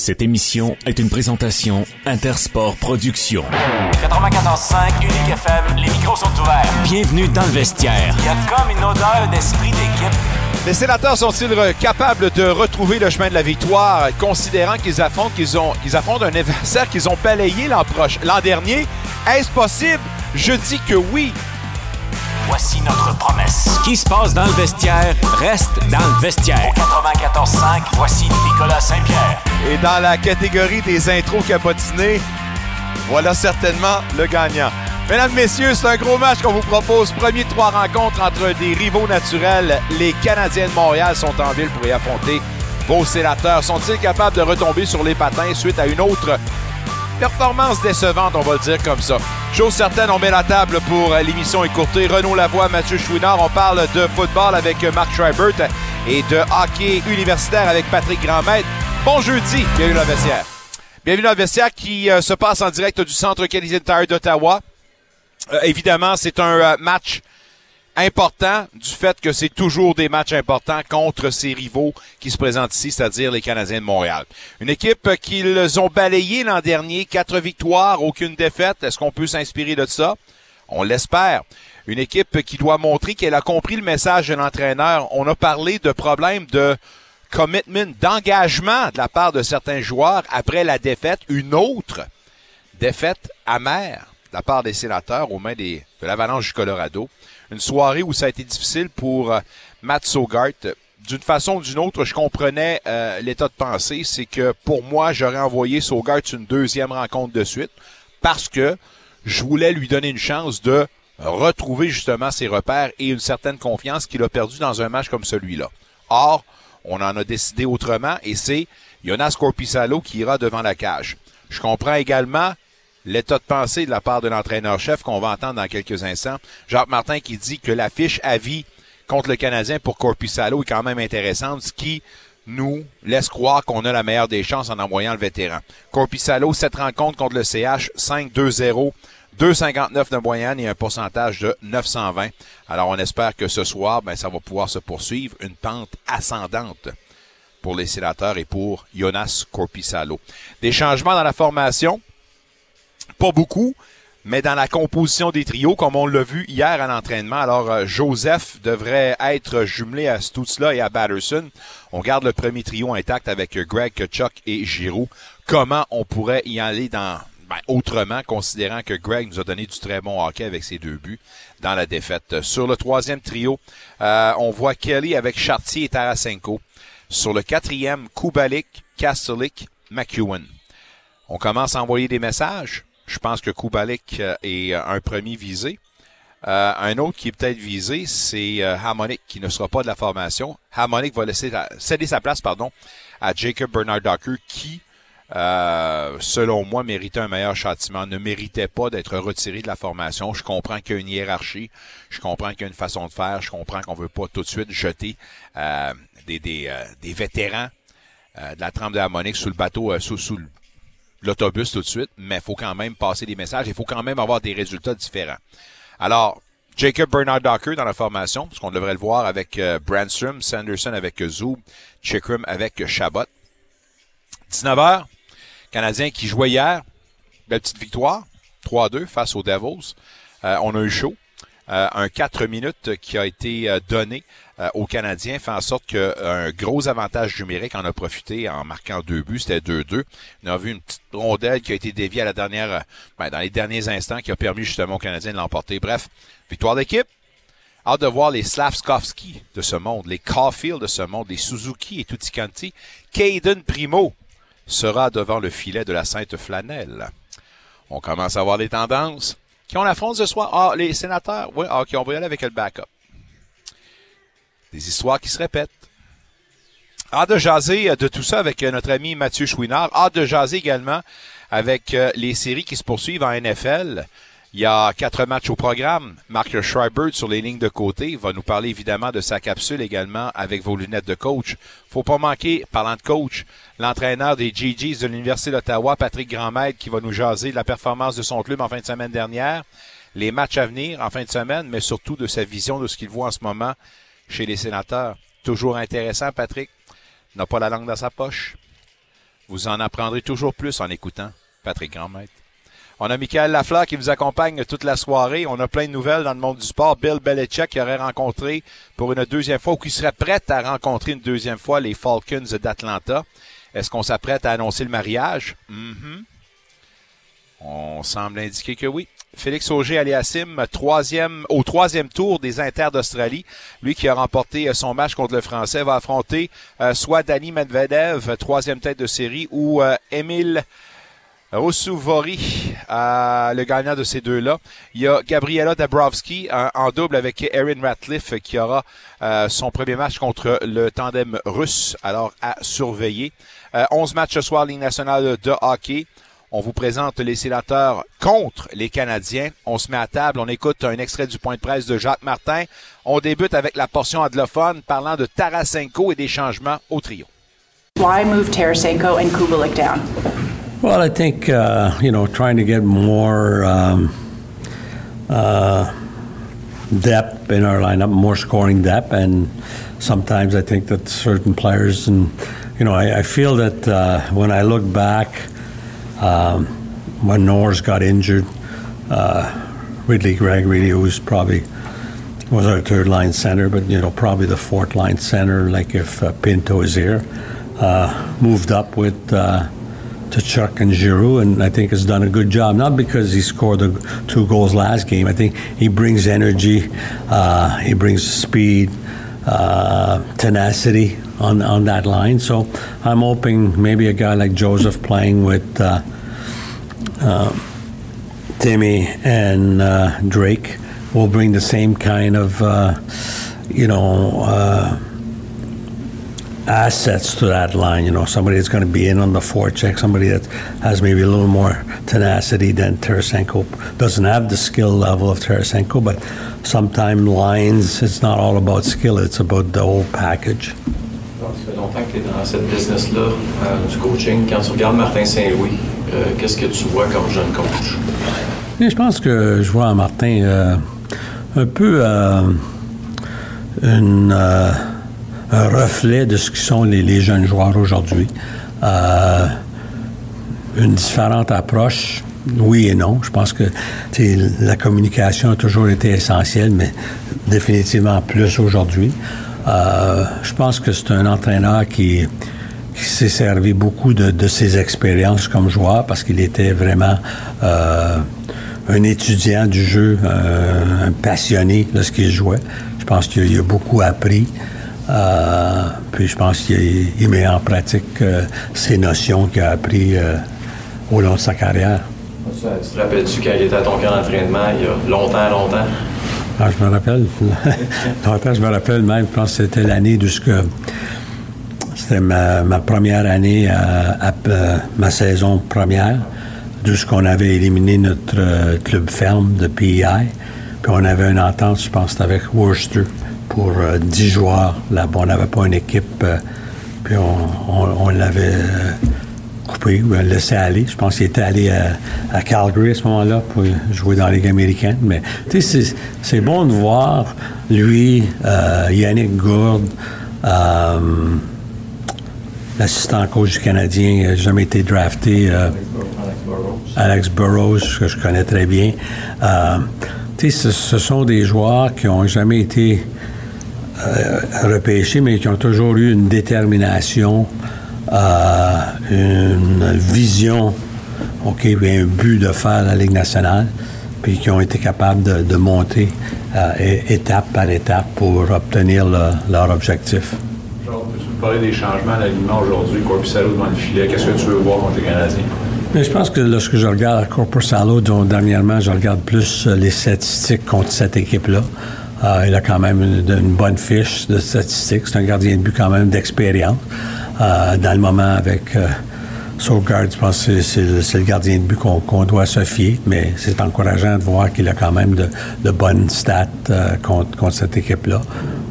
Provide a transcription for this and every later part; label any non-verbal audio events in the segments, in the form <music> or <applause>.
Cette émission est une présentation Intersport Productions. 94.5 Unique FM, les micros sont ouverts. Bienvenue dans le vestiaire. Il y a comme une odeur d'esprit d'équipe. Les sénateurs sont-ils capables de retrouver le chemin de la victoire, considérant qu'ils affrontent, qu'ils ont, qu'ils affrontent un adversaire qu'ils ont balayé l'an prochain, l'an dernier? Est-ce possible? Je dis que oui. Voici notre promesse. Ce qui se passe dans le vestiaire reste dans le vestiaire. 94.5, voici Nicolas Saint-Pierre. Et dans la catégorie des intros capotinés, voilà certainement le gagnant. Mesdames, Messieurs, c'est un gros match qu'on vous propose. Premier de trois rencontres entre des rivaux naturels. Les Canadiens de Montréal sont en ville pour y affronter vos sénateurs. Sont-ils capables de retomber sur les patins suite à une autre performance décevante, on va le dire comme ça. Chose certaine, on met la table pour l'émission écourtée. Renaud Lavoie, Mathieu Chouinard. On parle de football avec Marc Schreibert et de hockey universitaire avec Patrick Grandmaître. Bon jeudi, bienvenue dans le vestiaire. Bienvenue dans le vestiaire qui euh, se passe en direct du Centre Canadian Tire d'Ottawa. Euh, évidemment, c'est un euh, match important du fait que c'est toujours des matchs importants contre ses rivaux qui se présentent ici, c'est-à-dire les Canadiens de Montréal. Une équipe qu'ils ont balayée l'an dernier, quatre victoires, aucune défaite. Est-ce qu'on peut s'inspirer de ça? On l'espère. Une équipe qui doit montrer qu'elle a compris le message de l'entraîneur. On a parlé de problèmes de commitment, d'engagement de la part de certains joueurs après la défaite. Une autre défaite amère de la part des sénateurs aux mains de l'Avalanche du Colorado une soirée où ça a été difficile pour euh, Matt Sogart. D'une façon ou d'une autre, je comprenais euh, l'état de pensée. C'est que pour moi, j'aurais envoyé Sogart une deuxième rencontre de suite parce que je voulais lui donner une chance de retrouver justement ses repères et une certaine confiance qu'il a perdu dans un match comme celui-là. Or, on en a décidé autrement et c'est Jonas Corpissalo qui ira devant la cage. Je comprends également l'état de pensée de la part de l'entraîneur-chef qu'on va entendre dans quelques instants. Jacques Martin qui dit que la fiche à vie contre le Canadien pour Corpusalo est quand même intéressante, ce qui nous laisse croire qu'on a la meilleure des chances en envoyant le vétéran. Corpusalo, cette rencontre contre le CH, 5-2-0. 2,59 de moyenne et un pourcentage de 920. Alors, on espère que ce soir, ben, ça va pouvoir se poursuivre. Une pente ascendante pour les sénateurs et pour Jonas Corpissalo. Des changements dans la formation. Pas beaucoup, mais dans la composition des trios, comme on l'a vu hier à l'entraînement. Alors, euh, Joseph devrait être jumelé à Stutzla et à Batterson. On garde le premier trio intact avec Greg, Chuck et Giroux. Comment on pourrait y aller dans ben, autrement, considérant que Greg nous a donné du très bon hockey avec ses deux buts dans la défaite? Sur le troisième trio, euh, on voit Kelly avec Chartier et Tarasenko. Sur le quatrième, Kubalik, Kastelik, McEwen. On commence à envoyer des messages. Je pense que Kubalik euh, est euh, un premier visé. Euh, un autre qui est peut-être visé, c'est euh, Harmonic, qui ne sera pas de la formation. Harmonic va laisser céder sa place pardon, à Jacob Bernard Docker, qui, selon moi, méritait un meilleur châtiment, ne méritait pas d'être retiré de la formation. Je comprends qu'il y a une hiérarchie, je comprends qu'il y a une façon de faire, je comprends qu'on veut pas tout de suite jeter des, des, des vétérans de la trempe de Harmonic sous le bateau, sous, sous l'autobus tout de suite, mais il faut quand même passer des messages. Il faut quand même avoir des résultats différents. Alors, Jacob Bernard Docker dans la formation, parce qu'on devrait le voir avec euh, Sanderson avec Zoub, Chickram avec Chabot. 19h, Canadien qui jouait hier, belle petite victoire, 3-2 face aux Devils. Euh, on a eu chaud. Euh, un 4 minutes qui a été euh, donné euh, aux Canadiens fait en sorte qu'un gros avantage numérique en a profité en marquant deux buts, c'était 2-2. On a vu une petite rondelle qui a été déviée à la dernière, ben, dans les derniers instants qui a permis justement aux Canadiens de l'emporter. Bref, victoire d'équipe. Hâte de voir les Slavskovski de ce monde, les Caulfield de ce monde, les Suzuki et tutti quanti. Caden Primo sera devant le filet de la Sainte Flanelle. On commence à voir les tendances. Qui ont la fronde ce soir? Ah, les sénateurs? Oui, ah, OK, on va y aller avec le backup. Des histoires qui se répètent. Hâte de jaser euh, de tout ça avec euh, notre ami Mathieu Chouinard. Hâte de jaser également avec euh, les séries qui se poursuivent en NFL. Il y a quatre matchs au programme. Mark Schreiber sur les lignes de côté va nous parler évidemment de sa capsule également avec vos lunettes de coach. Faut pas manquer, parlant de coach, l'entraîneur des GGs de l'Université d'Ottawa, Patrick Grandmaître, qui va nous jaser de la performance de son club en fin de semaine dernière, les matchs à venir en fin de semaine, mais surtout de sa vision de ce qu'il voit en ce moment chez les sénateurs. Toujours intéressant, Patrick. N'a pas la langue dans sa poche. Vous en apprendrez toujours plus en écoutant Patrick Grandmaître. On a Michael Lafleur qui vous accompagne toute la soirée. On a plein de nouvelles dans le monde du sport. Bill Belichick qui aurait rencontré pour une deuxième fois ou qui serait prêt à rencontrer une deuxième fois les Falcons d'Atlanta. Est-ce qu'on s'apprête à annoncer le mariage? Mm-hmm. On semble indiquer que oui. Félix Auger-Aliassime, troisième, au troisième tour des Inters d'Australie. Lui qui a remporté euh, son match contre le Français va affronter euh, soit Danny Medvedev, troisième tête de série, ou euh, Emile Roussouvori, le gagnant de ces deux-là. Il y a Gabriela Dabrowski en double avec Erin Ratcliffe qui aura son premier match contre le tandem russe, alors à surveiller. 11 matchs ce soir, Ligue nationale de hockey. On vous présente les sénateurs contre les Canadiens. On se met à table, on écoute un extrait du point de presse de Jacques Martin. On débute avec la portion anglophone parlant de Tarasenko et des changements au trio. Why move Tarasenko and Kubelik down? Well, I think, uh, you know, trying to get more um, uh, depth in our lineup, more scoring depth, and sometimes I think that certain players, and, you know, I, I feel that uh, when I look back, um, when Norris got injured, uh, Ridley Gregory, was probably was our third line center, but you know probably the fourth line center, like if uh, Pinto is here, uh, moved up with uh, to Chuck and Giroux, and I think has done a good job. Not because he scored the two goals last game. I think he brings energy, uh, he brings speed, uh, tenacity on on that line. So I'm hoping maybe a guy like Joseph playing with uh, uh, Timmy and uh, Drake will bring the same kind of uh, you know uh, assets to that line. You know, somebody that's going to be in on the forecheck, somebody that has maybe a little more tenacity than Tarasenko. Doesn't have the skill level of Tarasenko, but sometimes lines, it's not all about skill, it's about the whole package. Ça fait longtemps que tu es dans cette business-là, euh, du coaching. Quand tu regardes Martin Saint-Louis, euh, qu'est-ce que tu vois comme jeune coach? je pense que je vois Martin euh, un peu euh, une, euh, un reflet de ce que sont les, jeunes joueurs aujourd'hui. Euh, une différente approche, oui et non. Je pense que la communication a toujours été essentielle, mais définitivement plus aujourd'hui. Euh, je pense que c'est un entraîneur qui, s'est servi beaucoup de, ses expériences comme joueur parce qu'il était vraiment euh, un étudiant du jeu, un passionné de ce qu'il jouait. Je pense qu'il a beaucoup appris. Euh, puis je pense qu'il met en pratique euh, ces notions qu'il a appris euh, au long de sa carrière. Tu te rappelles-tu quand il était à ton camp d'entraînement il y a longtemps, longtemps? Ah, je me rappelle. <laughs> longtemps, je me rappelle même, je pense que c'était l'année de ce que. C'était ma, ma, première année à, à, à, ma saison première, de ce qu'on avait éliminé notre euh, club ferme de PEI. Puis on avait une entente, je pense, avec Worcester pour euh, 10 joueurs. Là-bas, on n'avait pas une équipe, euh, puis on, l'avait coupé ou laissé aller. Je pense qu'il était allé à, Calgary à ce moment-là pour jouer dans la Ligue américaine. Mais tu sais, c'est bon de voir lui, euh, Yannick Gourde, euh, l'assistant coach du Canadien, n'a jamais été drafté. Euh, Alex Burrows, que je connais très bien. sais, ce, ce, sont des joueurs qui n'ont jamais été repêchés, mais qui ont toujours eu une détermination euh, une vision, OK, un but de faire la Ligue nationale, puis qui ont été capables de, de monter euh, étape par étape pour obtenir le, leur objectif. Parler des changements à l'alignement aujourd'hui, devant le filet? Qu'est-ce que tu veux voir contre les Canadiens? Mais je pense que lorsque je regarde Corpusalo, dont dernièrement, je regarde plus les statistiques contre cette équipe-là. Euh, il a quand même une, bonne fiche de statistiques. C'est un gardien de but quand même d'expérience. Euh, dans le moment avec euh, Sauvegarde, je pense que c'est le, gardien de but qu'on qu doit se fier, mais c'est encourageant de voir qu'il a quand même de, bonnes stats euh, contre, cette équipe-là.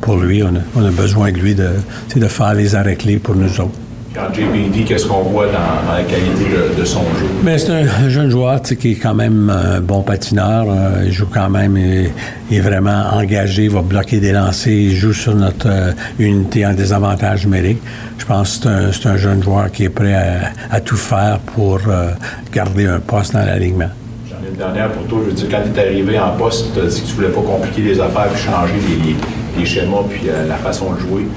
Pour lui, on a, besoin de lui de faire les arrêts clés pour nous autres. Quand JBD, qu'est-ce qu'on voit dans, dans la qualité de, de son jeu? Mais c'est un jeune joueur tu sais, qui est quand même un bon patineur. Euh, il joue quand même, il, il est vraiment engagé, il va bloquer des lancers, il joue sur notre euh, unité en désavantage numérique. Je pense que c'est un, jeune joueur qui est prêt à, à tout faire pour euh, garder un poste dans l'alignement. J'en ai une dernière pour toi. Je veux dire, quand tu es arrivé en poste, tu as dit que tu voulais pas compliquer les affaires puis changer les, les- les schémas puis euh, la façon de jouer.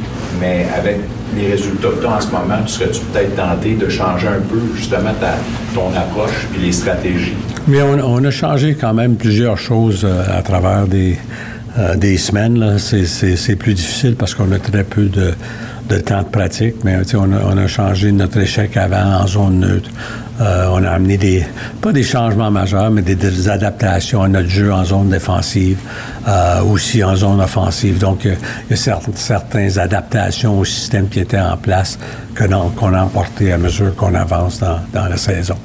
Mais avec les résultats que tu as en ce moment, tu serais-tu peut-être tenté de changer un peu justement ta, ton approche puis les stratégies? Mais on, a changé quand même plusieurs choses euh, à travers des, euh, des semaines. c'est plus difficile parce qu'on a très peu de, de temps de pratique, mais on a, on a changé notre échec avant en zone neutre. Euh, on a amené des, pas des changements majeurs, mais des, adaptations à notre jeu en zone défensive, euh, aussi en zone offensive. Donc, il y a certaines, adaptations au système qui étaient en place que qu'on a emporté à mesure qu'on avance dans la saison.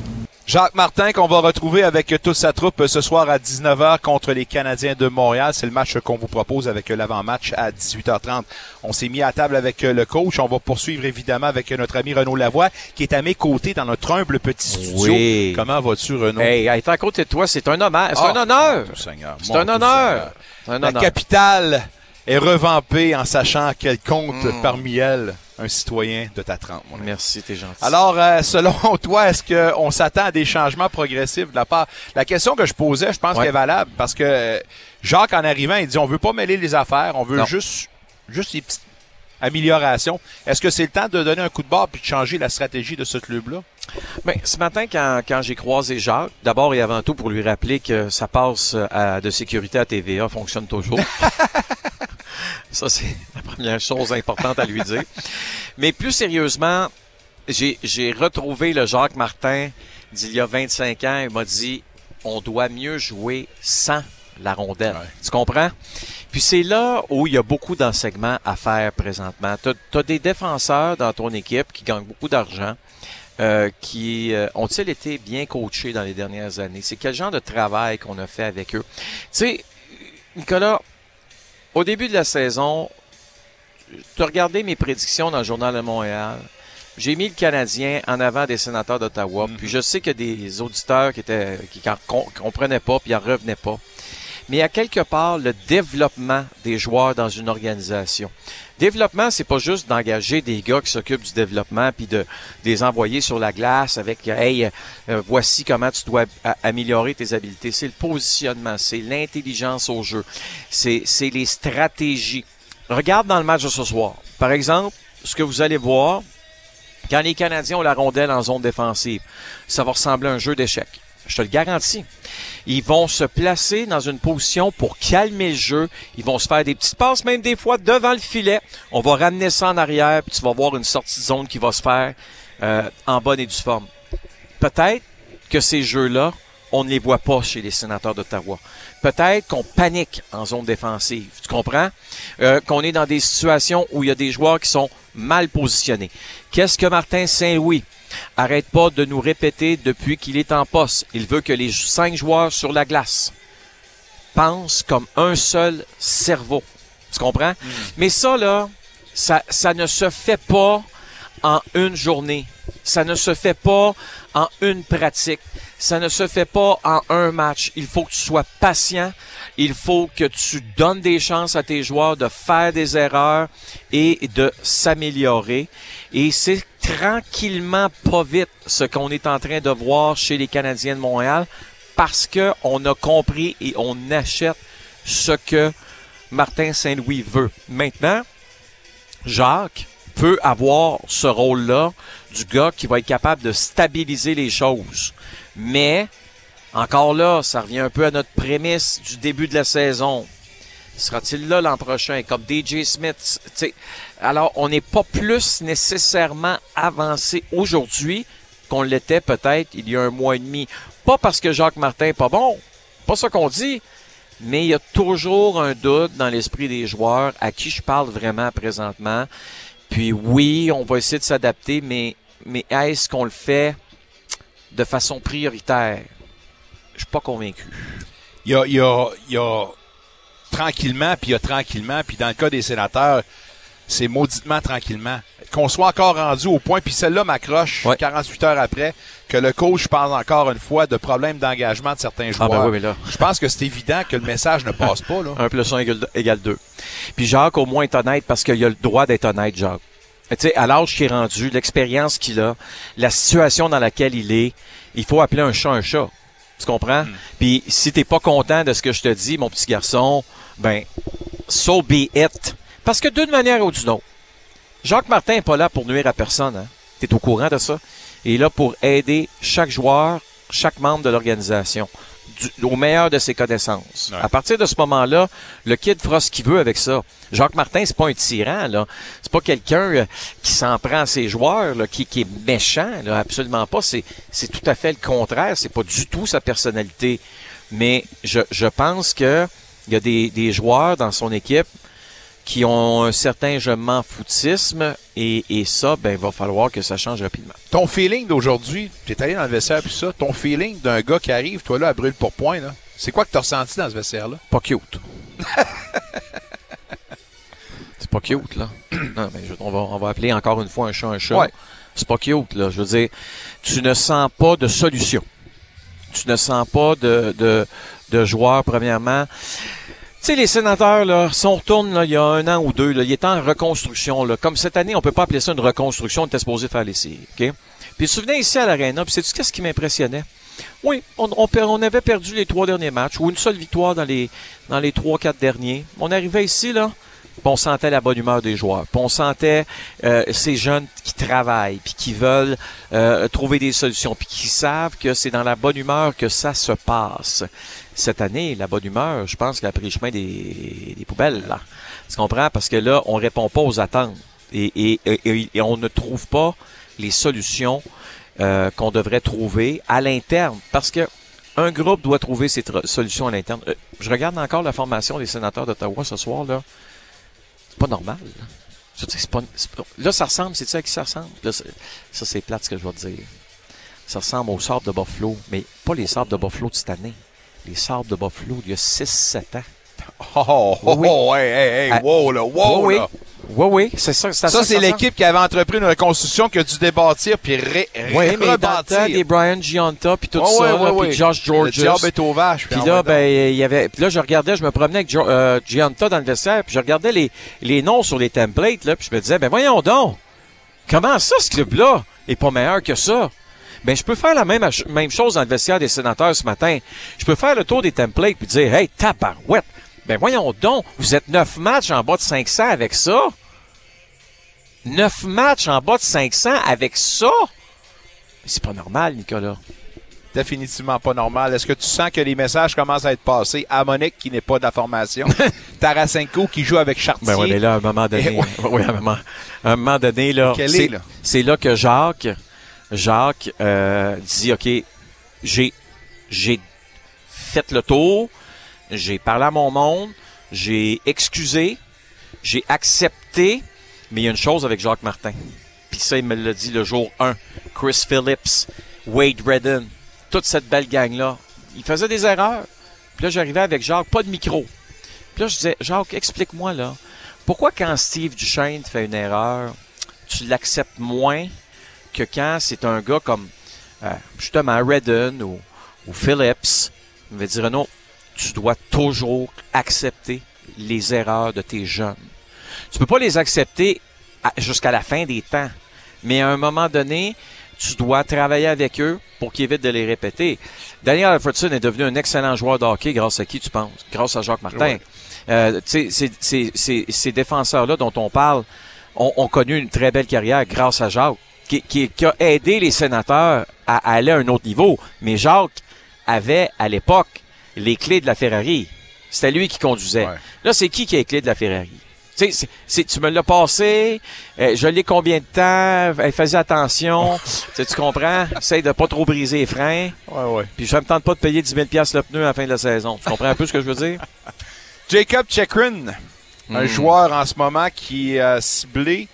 Jacques Martin, qu'on va retrouver avec toute sa troupe ce soir à 19h contre les Canadiens de Montréal. C'est le match qu'on vous propose avec l'avant-match à 18h30. On s'est mis à table avec le coach. On va poursuivre évidemment avec notre ami Renaud Lavoie, qui est à mes côtés dans notre humble petit studio. Oui. Comment vas-tu, Renaud? Hey, être à côté de toi, c'est un honneur. C'est Ah, un honneur. C'est un honneur. Un La honneur. capitale est revampée en sachant qu'elle compte Mm. parmi elles un citoyen de ta trempe. mon ami. Merci, t'es gentil. Alors, euh, selon <laughs> toi, est-ce qu'on s'attend à des changements progressifs de la part? La question que je posais, je pense Ouais. qu'elle est valable parce que euh, Jacques, en arrivant, il dit on veut pas mêler les affaires, on veut Non. juste, juste des petites améliorations. Est-ce que c'est le temps de donner un coup de barre puis de changer la stratégie de ce club-là? Ben, ce matin, quand, quand j'ai croisé Jacques, d'abord et avant tout pour lui rappeler que sa passe à, de sécurité à TVA fonctionne toujours. <laughs> Ça, c'est <laughs> la première chose importante à lui dire. Mais plus sérieusement, j'ai retrouvé le Jacques Martin d'il y a 25 ans. Il m'a dit, on doit mieux jouer sans la rondelle. Ouais. Tu comprends? Puis c'est là où il y a beaucoup d'enseignements à faire présentement. Tu as, des défenseurs dans ton équipe qui gagnent beaucoup d'argent. euh, qui euh, ont-ils été bien coachés dans les dernières années? C'est quel genre de travail qu'on a fait avec eux? Tu sais, Nicolas, au début de la saison, tu as regardé mes prédictions dans le Journal de Montréal. J'ai mis le Canadien en avant des sénateurs d'Ottawa. Puis je sais qu'il y a des auditeurs qui étaient qui en com- comprenaient pas puis en revenaient pas. Mais à quelque part le développement des joueurs dans une organisation. Développement, c'est pas juste d'engager des gars qui s'occupent du développement puis de, les envoyer sur la glace avec hey euh, voici comment tu dois améliorer tes habiletés. C'est le positionnement, c'est l'intelligence au jeu, c'est c'est les stratégies. Regarde dans le match de ce soir. Par exemple, ce que vous allez voir quand les Canadiens ont la rondelle en zone défensive, ça va ressembler à un jeu d'échecs. Je te le garantis. Ils vont se placer dans une position pour calmer le jeu. Ils vont se faire des petites passes, même des fois devant le filet. On va ramener ça en arrière, puis tu vas voir une sortie de zone qui va se faire euh, en bonne et due forme. Peut-être que ces jeux-là, on ne les voit pas chez les sénateurs d'Ottawa. Peut-être qu'on panique en zone défensive. Tu comprends? Euh, qu'on est dans des situations où il y a des joueurs qui sont mal positionnés. Qu'est-ce que Martin Saint-Louis arrête pas de nous répéter depuis qu'il est en poste? Il veut que les cinq joueurs sur la glace pensent comme un seul cerveau. Tu comprends? Mais ça, là, ça, ça ne se fait pas en une journée. Ça ne se fait pas en une pratique. Ça ne se fait pas en un match. Il faut que tu sois patient. Il faut que tu donnes des chances à tes joueurs de faire des erreurs et de s'améliorer. Et c'est tranquillement, pas vite, ce qu'on est en train de voir chez les Canadiens de Montréal parce que on a compris et on achète ce que Martin Saint-Louis veut. Maintenant, Jacques peut avoir ce rôle-là du gars qui va être capable de stabiliser les choses. Mais, encore là, ça revient un peu à notre prémisse du début de la saison. Sera-t-il là l'an prochain, comme DJ Smith? tu sais? Alors, on n'est pas plus nécessairement avancé aujourd'hui qu'on l'était peut-être il y a un mois et demi. Pas parce que Jacques Martin est pas bon, pas ça qu'on dit, mais il y a toujours un doute dans l'esprit des joueurs à qui je parle vraiment présentement. Puis oui, on va essayer de s'adapter, mais, mais est-ce qu'on le fait de façon prioritaire? Je suis pas convaincu. Il y a, il y a, il y a tranquillement, puis il y a tranquillement, puis dans le cas des sénateurs, c'est mauditement tranquillement. Qu'on soit encore rendu au point, puis celle-là m'accroche Ouais. 48 heures après, que le coach parle encore une fois de problèmes d'engagement de certains joueurs. Ah ben oui, mais là. Je pense que c'est évident que le message ne passe pas. Là. 1 plus 1 égale, 2. Puis Jacques, au moins, est honnête parce qu'il a le droit d'être honnête, Jacques. Tu sais, à l'âge qu'il est rendu, l'expérience qu'il a, la situation dans laquelle il est, il faut appeler un chat un chat. Tu comprends? Puis si t'es pas content de ce que je te dis, mon petit garçon, ben, so be it. Parce que d'une manière ou d'une autre, Jacques Martin est pas là pour nuire à personne. Hein? T'es au courant de ça? Est là pour aider chaque joueur, chaque membre de l'organisation du- au meilleur de ses connaissances. Ouais. À partir de ce moment-là, le kid fera ce qu'il veut avec ça. Jacques Martin, c'est pas un tyran, là. C'est pas quelqu'un euh, qui s'en prend à ses joueurs, là, qui, qui est méchant, là. Absolument pas. C'est, c'est tout à fait le contraire. C'est pas du tout sa personnalité. Mais je, je pense que il y a des, des joueurs dans son équipe qui ont un certain je m'en foutisme et, et ça, ben, il va falloir que ça change rapidement. Ton feeling d'aujourd'hui, t'es allé dans le vestiaire puis ça, ton feeling d'un gars qui arrive, toi là, à brûle pour point, là, c'est quoi que t'as ressenti dans ce vestiaire-là? Pas cute. <laughs> c'est pas cute, là. Non, mais je- on, va, on va appeler encore une fois un chat un chat. Ouais. C'est pas cute, là. Je veux dire, tu ne sens pas de solution. Tu ne sens pas de, de, de joueur, premièrement. Tu sais, les sénateurs, là, si on retourne là, il y a un an ou deux, là, il est en reconstruction. Là. Comme cette année, on peut pas appeler ça une reconstruction, on était supposé faire les séries. OK? Puis tu venais ici à l'Arena, puis sais-tu qu'est-ce qui m'impressionnait? Oui, on, avait perdu les trois derniers matchs, ou une seule victoire dans les, dans les trois, quatre derniers. On arrivait ici, là, puis on sentait la bonne humeur des joueurs. Puis on sentait euh, ces jeunes qui travaillent, puis qui veulent euh, trouver des solutions, puis qui savent que c'est dans la bonne humeur que ça se passe. Cette année, la bonne humeur, je pense qu'elle a pris le chemin des, poubelles. Là. Tu comprends? Parce que là, on répond pas aux attentes. Et, on ne trouve pas les solutions euh, qu'on devrait trouver à l'interne. Parce que un groupe doit trouver ses solutions à l'interne. Euh, je regarde encore la formation des sénateurs d'Ottawa ce soir. là. C'est pas normal. Là, ça ressemble, c'est ça qui ça ressemble? Ça, c'est plate ce que je vais te dire. Ça ressemble aux sabres de Buffalo, mais pas les sabres de Buffalo de cette année. Les sabres de Buffalo d'il y a 6-7 ans. Oh, oh, oh, Oui. oh, hey, hey, hey, Ah, wow, là, wow, oui, là. oui, oui, c'est ça. Ça, que c'est l'équipe qui avait entrepris une reconstruction qui a dû débâtir puis ré- Oui, mais dans le rebâtir. temps des Brian Gianta puis tout Ouais, ça, ouais, là, puis. Josh Le Georges. diable est aux vaches. Puis en là, ben, il y avait. Puis là, je regardais, je me promenais avec Jo- euh, Gianta dans le vestiaire, puis je regardais les, les noms sur les templates, là, puis je me disais, ben voyons donc, comment ça, ce club-là est pas meilleur que ça? Ben, je peux faire la même, même chose dans le vestiaire des sénateurs ce matin. Je peux faire le tour des templates puis dire, hey, tabarouette, ben voyons donc, vous êtes neuf matchs en bas de 500 avec ça? Neuf matchs en bas de 500 avec ça? C'est pas normal, Nicolas. définitivement pas normal. Est-ce que tu sens que les messages commencent à être passés à Monique qui n'est pas de la formation, <laughs> Tarasenko qui joue avec Chartier? Ben oui, mais là, à un moment donné, Eh ouais. <laughs> oui, à un moment, à un moment donné, là, c'est est, là? c'est là que Jacques, Jacques euh, dit, OK, j'ai, j'ai fait le tour, j'ai parlé à mon monde, j'ai excusé, j'ai accepté, mais il y a une chose avec Jacques Martin. Puis ça, il me l'a dit le jour 1. Chris Phillips, Wade Redden, toute cette belle gang-là. Il faisait des erreurs. Puis là, j'arrivais avec Jacques, pas de micro. Puis là, je disais, Jacques, explique-moi là. Pourquoi quand Steve Duchesne fait une erreur, tu l'acceptes moins que quand c'est un gars comme euh, justement Redden ou, ou Phillips? Il va dire non, tu dois toujours accepter les erreurs de tes jeunes. Tu peux pas les accepter jusqu'à la fin des temps. Mais à un moment donné, tu dois travailler avec eux pour qu'ils évitent de les répéter. Daniel Alfredson est devenu un excellent joueur de hockey grâce à qui tu penses? Grâce à Jacques Martin. Ouais. Euh, ces- défenseurs-là dont on parle ont, ont connu une très belle carrière grâce à Jacques, qui, qui- qui a aidé les sénateurs à, aller à un autre niveau. Mais Jacques avait, à l'époque, les clés de la Ferrari. C'était lui qui conduisait. Ouais. Là, c'est qui qui a les clés de la Ferrari? Tu me l'as passé, euh, je l'ai combien de temps, elle faisait attention, <laughs> tu comprends? Essaye de pas trop briser les freins, Ouais, ouais. puis ça me tente pas de payer 10 000 le pneu à la fin de la saison. Tu comprends un peu ce que je veux dire? <laughs> Jacob Chekrin, un Hmm. joueur en ce moment qui est euh, ciblé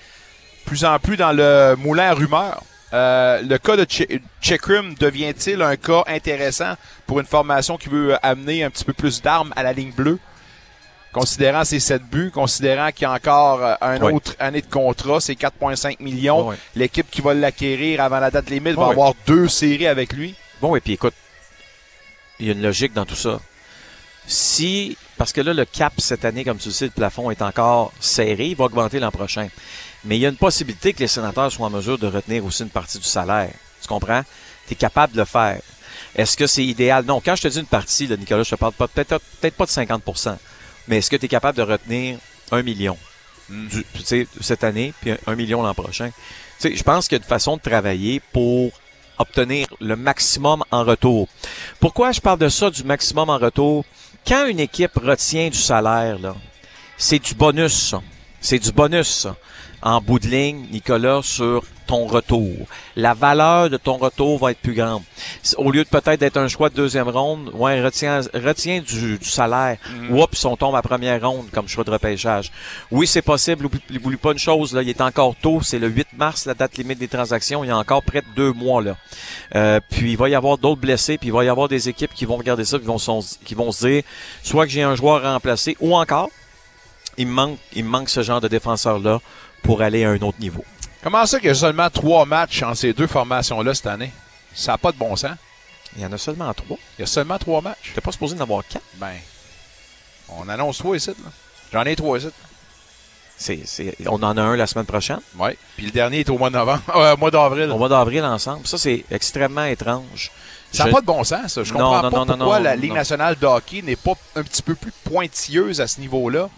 plus en plus dans le moulin à rumeurs. Euh, le cas de Che- devient-il un cas intéressant pour une formation qui veut amener un petit peu plus d'armes à la ligne bleue? considérant ses 7 buts, considérant qu'il y a encore euh, un autre année de contrat, c'est 4,5 millions. L'équipe qui va l'acquérir avant la date limite va avoir deux séries avec lui. Bon, et puis écoute, il y a une logique dans tout ça. Si, parce que là, le cap cette année, comme tu le sais, le plafond est encore serré, il va augmenter l'an prochain. Mais il y a une possibilité que les sénateurs soient en mesure de retenir aussi une partie du salaire. Tu comprends? Tu es capable de le faire. Est-ce que c'est idéal? Non, quand je te dis une partie, là, Nicolas, je te parle pas, peut-être, peut-être pas de 50% mais est-ce que tu es capable de retenir un million du- sais, cette année, puis un, un million l'an prochain? Je pense qu'il y a une façon de travailler pour obtenir le maximum en retour. Pourquoi je parle de ça, du maximum en retour? Quand une équipe retient du salaire, là, c'est du bonus, ça. C'est du bonus, ça. En bout de ligne, Nicolas, sur ton retour. La valeur de ton retour va être plus grande. Au lieu de peut-être d'être un choix de deuxième ronde, ouais, retiens, retiens du, du salaire. Oups, on tombe à première ronde comme choix de repêchage. Oui, c'est possible. Oublie, oublie pas une chose, là, il est encore tôt. C'est le 8 mars, la date limite des transactions. Il y a encore près de deux mois, là. Euh, puis il va y avoir d'autres blessés, puis il va y avoir des équipes qui vont regarder ça, qui vont, son- qui vont se dire, soit que j'ai un joueur à remplacer, ou encore, il me manque, il me manque ce genre de défenseur-là pour aller à un autre niveau. Comment ça qu'il y a seulement trois matchs en ces deux formations-là cette année? Ça n'a pas de bon sens. Il y en a seulement trois. Il y a seulement trois matchs. T'es pas supposé en avoir quatre. Ben, on annonce trois ici. là. J'en ai trois ici. On en a un la semaine prochaine, Oui. Puis le dernier est au mois de novembre, <laughs> euh, mois d'avril. au mois d'avril ensemble. Ça, c'est extrêmement étrange. Ça n'a Je- pas de bon sens, ça. Je Non, comprends non, pas non, non, pourquoi la Ligue nationale de hockey n'est pas un petit peu plus pointilleuse à ce niveau-là.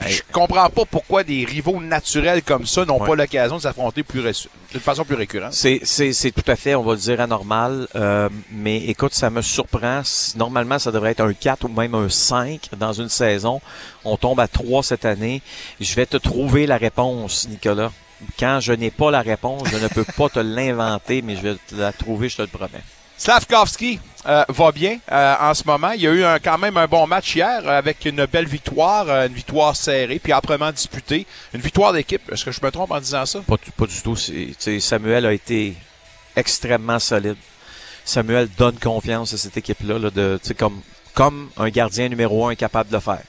Hey. Je comprends pas pourquoi des rivaux naturels comme ça n'ont Ouais. pas l'occasion de s'affronter plus de façon plus récurrente. C'est, c'est, c'est tout à fait, on va le dire, anormal. Euh, mais écoute, ça me surprend. Normalement, ça devrait être un 4 ou même un 5 dans une saison. On tombe à 3 cette année. Je vais te trouver la réponse, Nicolas. Quand je n'ai pas la réponse, je ne peux pas te <laughs> l'inventer, mais je vais te la trouver, je te le promets. Slavkovski euh, va bien euh, en ce moment. Il y a eu un- quand même un bon match hier euh, avec une belle victoire, euh, une victoire serrée, puis âprement disputée. Une victoire d'équipe. Est-ce que je me trompe en disant ça? Pas, du- tout. Samuel a été extrêmement solide. Samuel donne confiance à cette équipe-là, là, comme, comme un gardien numéro un est capable de le faire.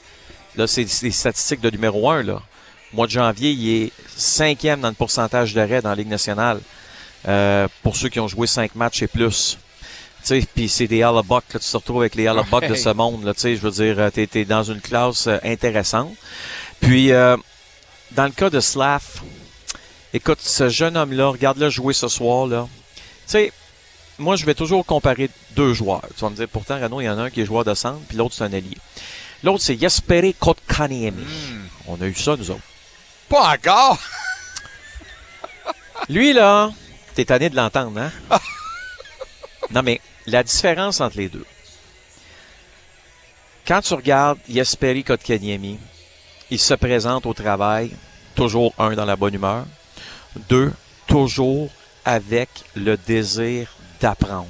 Là, c'est des statistiques de numéro un. Là. Mois de janvier, il est cinquième dans le pourcentage d'arrêt dans la Ligue nationale. Euh, pour ceux qui ont joué cinq matchs et plus. Sais, puis c'est des Buck, là, tu te retrouves avec les Buck de Ouais. ce monde, là, tu sais, je veux dire, euh, t'es, t'es dans une classe euh, intéressante. Puis, euh, dans le cas de Slav, écoute, ce jeune homme-là, regarde-le jouer ce soir, là. Tu sais, moi, je vais toujours comparer deux joueurs. Tu vas me dire, pourtant, Renaud, il y en a un qui est joueur de centre, puis l'autre, c'est un allié. L'autre, c'est Jesperi Kotkaniemi. On a eu ça, nous autres. Pas encore! Lui, là, t'es tanné de l'entendre, hein? <laughs> non, mais la différence entre les deux. Quand tu regardes Jesperi Kotkaniemi, il se présente au travail, toujours un dans la bonne humeur, deux, toujours avec le désir d'apprendre,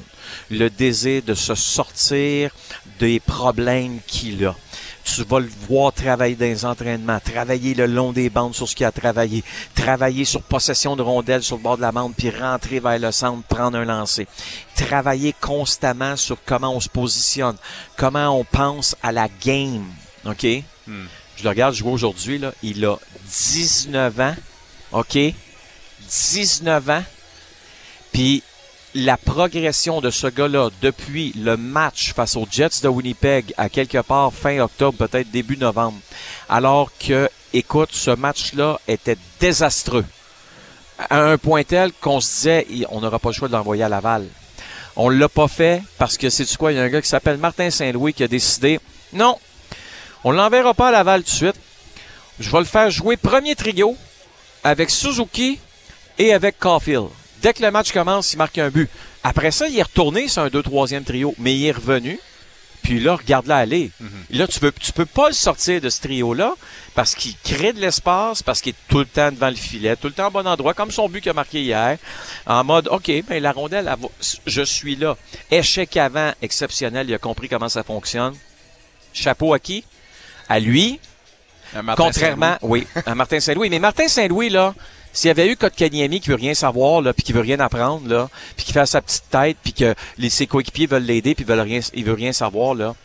le désir de se sortir des problèmes qu'il a. Tu vas le voir travailler dans les entraînements, travailler le long des bandes sur ce qu'il a travaillé, travailler sur possession de rondelles sur le bord de la bande, puis rentrer vers le centre, prendre un lancer. Travailler constamment sur comment on se positionne, comment on pense à la game. OK? Je le regarde jouer aujourd'hui, là. Il a 19 ans. OK? 19 ans. Puis la progression de ce gars-là depuis le match face aux Jets de Winnipeg à quelque part fin octobre, peut-être début novembre, alors que, écoute, ce match-là était désastreux. À un point tel qu'on se disait, on n'aura pas le choix de l'envoyer à Laval. On l'a pas fait parce que c'est du quoi, il y a un gars qui s'appelle Martin Saint-Louis qui a décidé, non, on l'enverra pas à Laval tout de suite. Je vais le faire jouer premier trio avec Suzuki et avec Caulfield. Dès que le match commence, il marque un but. Après ça, il est retourné sur un 2-3e trio, mais il est revenu. Puis là, regarde-la aller. Là, tu peux, tu peux pas le sortir de ce trio-là parce qu'il crée de l'espace, parce qu'il est tout le temps devant le filet, tout le temps au bon endroit, comme son but qu'il a marqué hier, en mode, OK, ben la rondelle, elle va- je suis là. Échec avant, exceptionnel, il a compris comment ça fonctionne. Chapeau à qui? À lui, Contrairement, oui, à Martin Saint-Louis. Mais Martin Saint-Louis, là, s'il y avait eu Kotkaniemi qui veut rien savoir, là, puis qui veut rien apprendre, là, puis qui fait sa petite tête, puis que les, ses coéquipiers veulent l'aider, puis veulent rien, il veut rien savoir, là,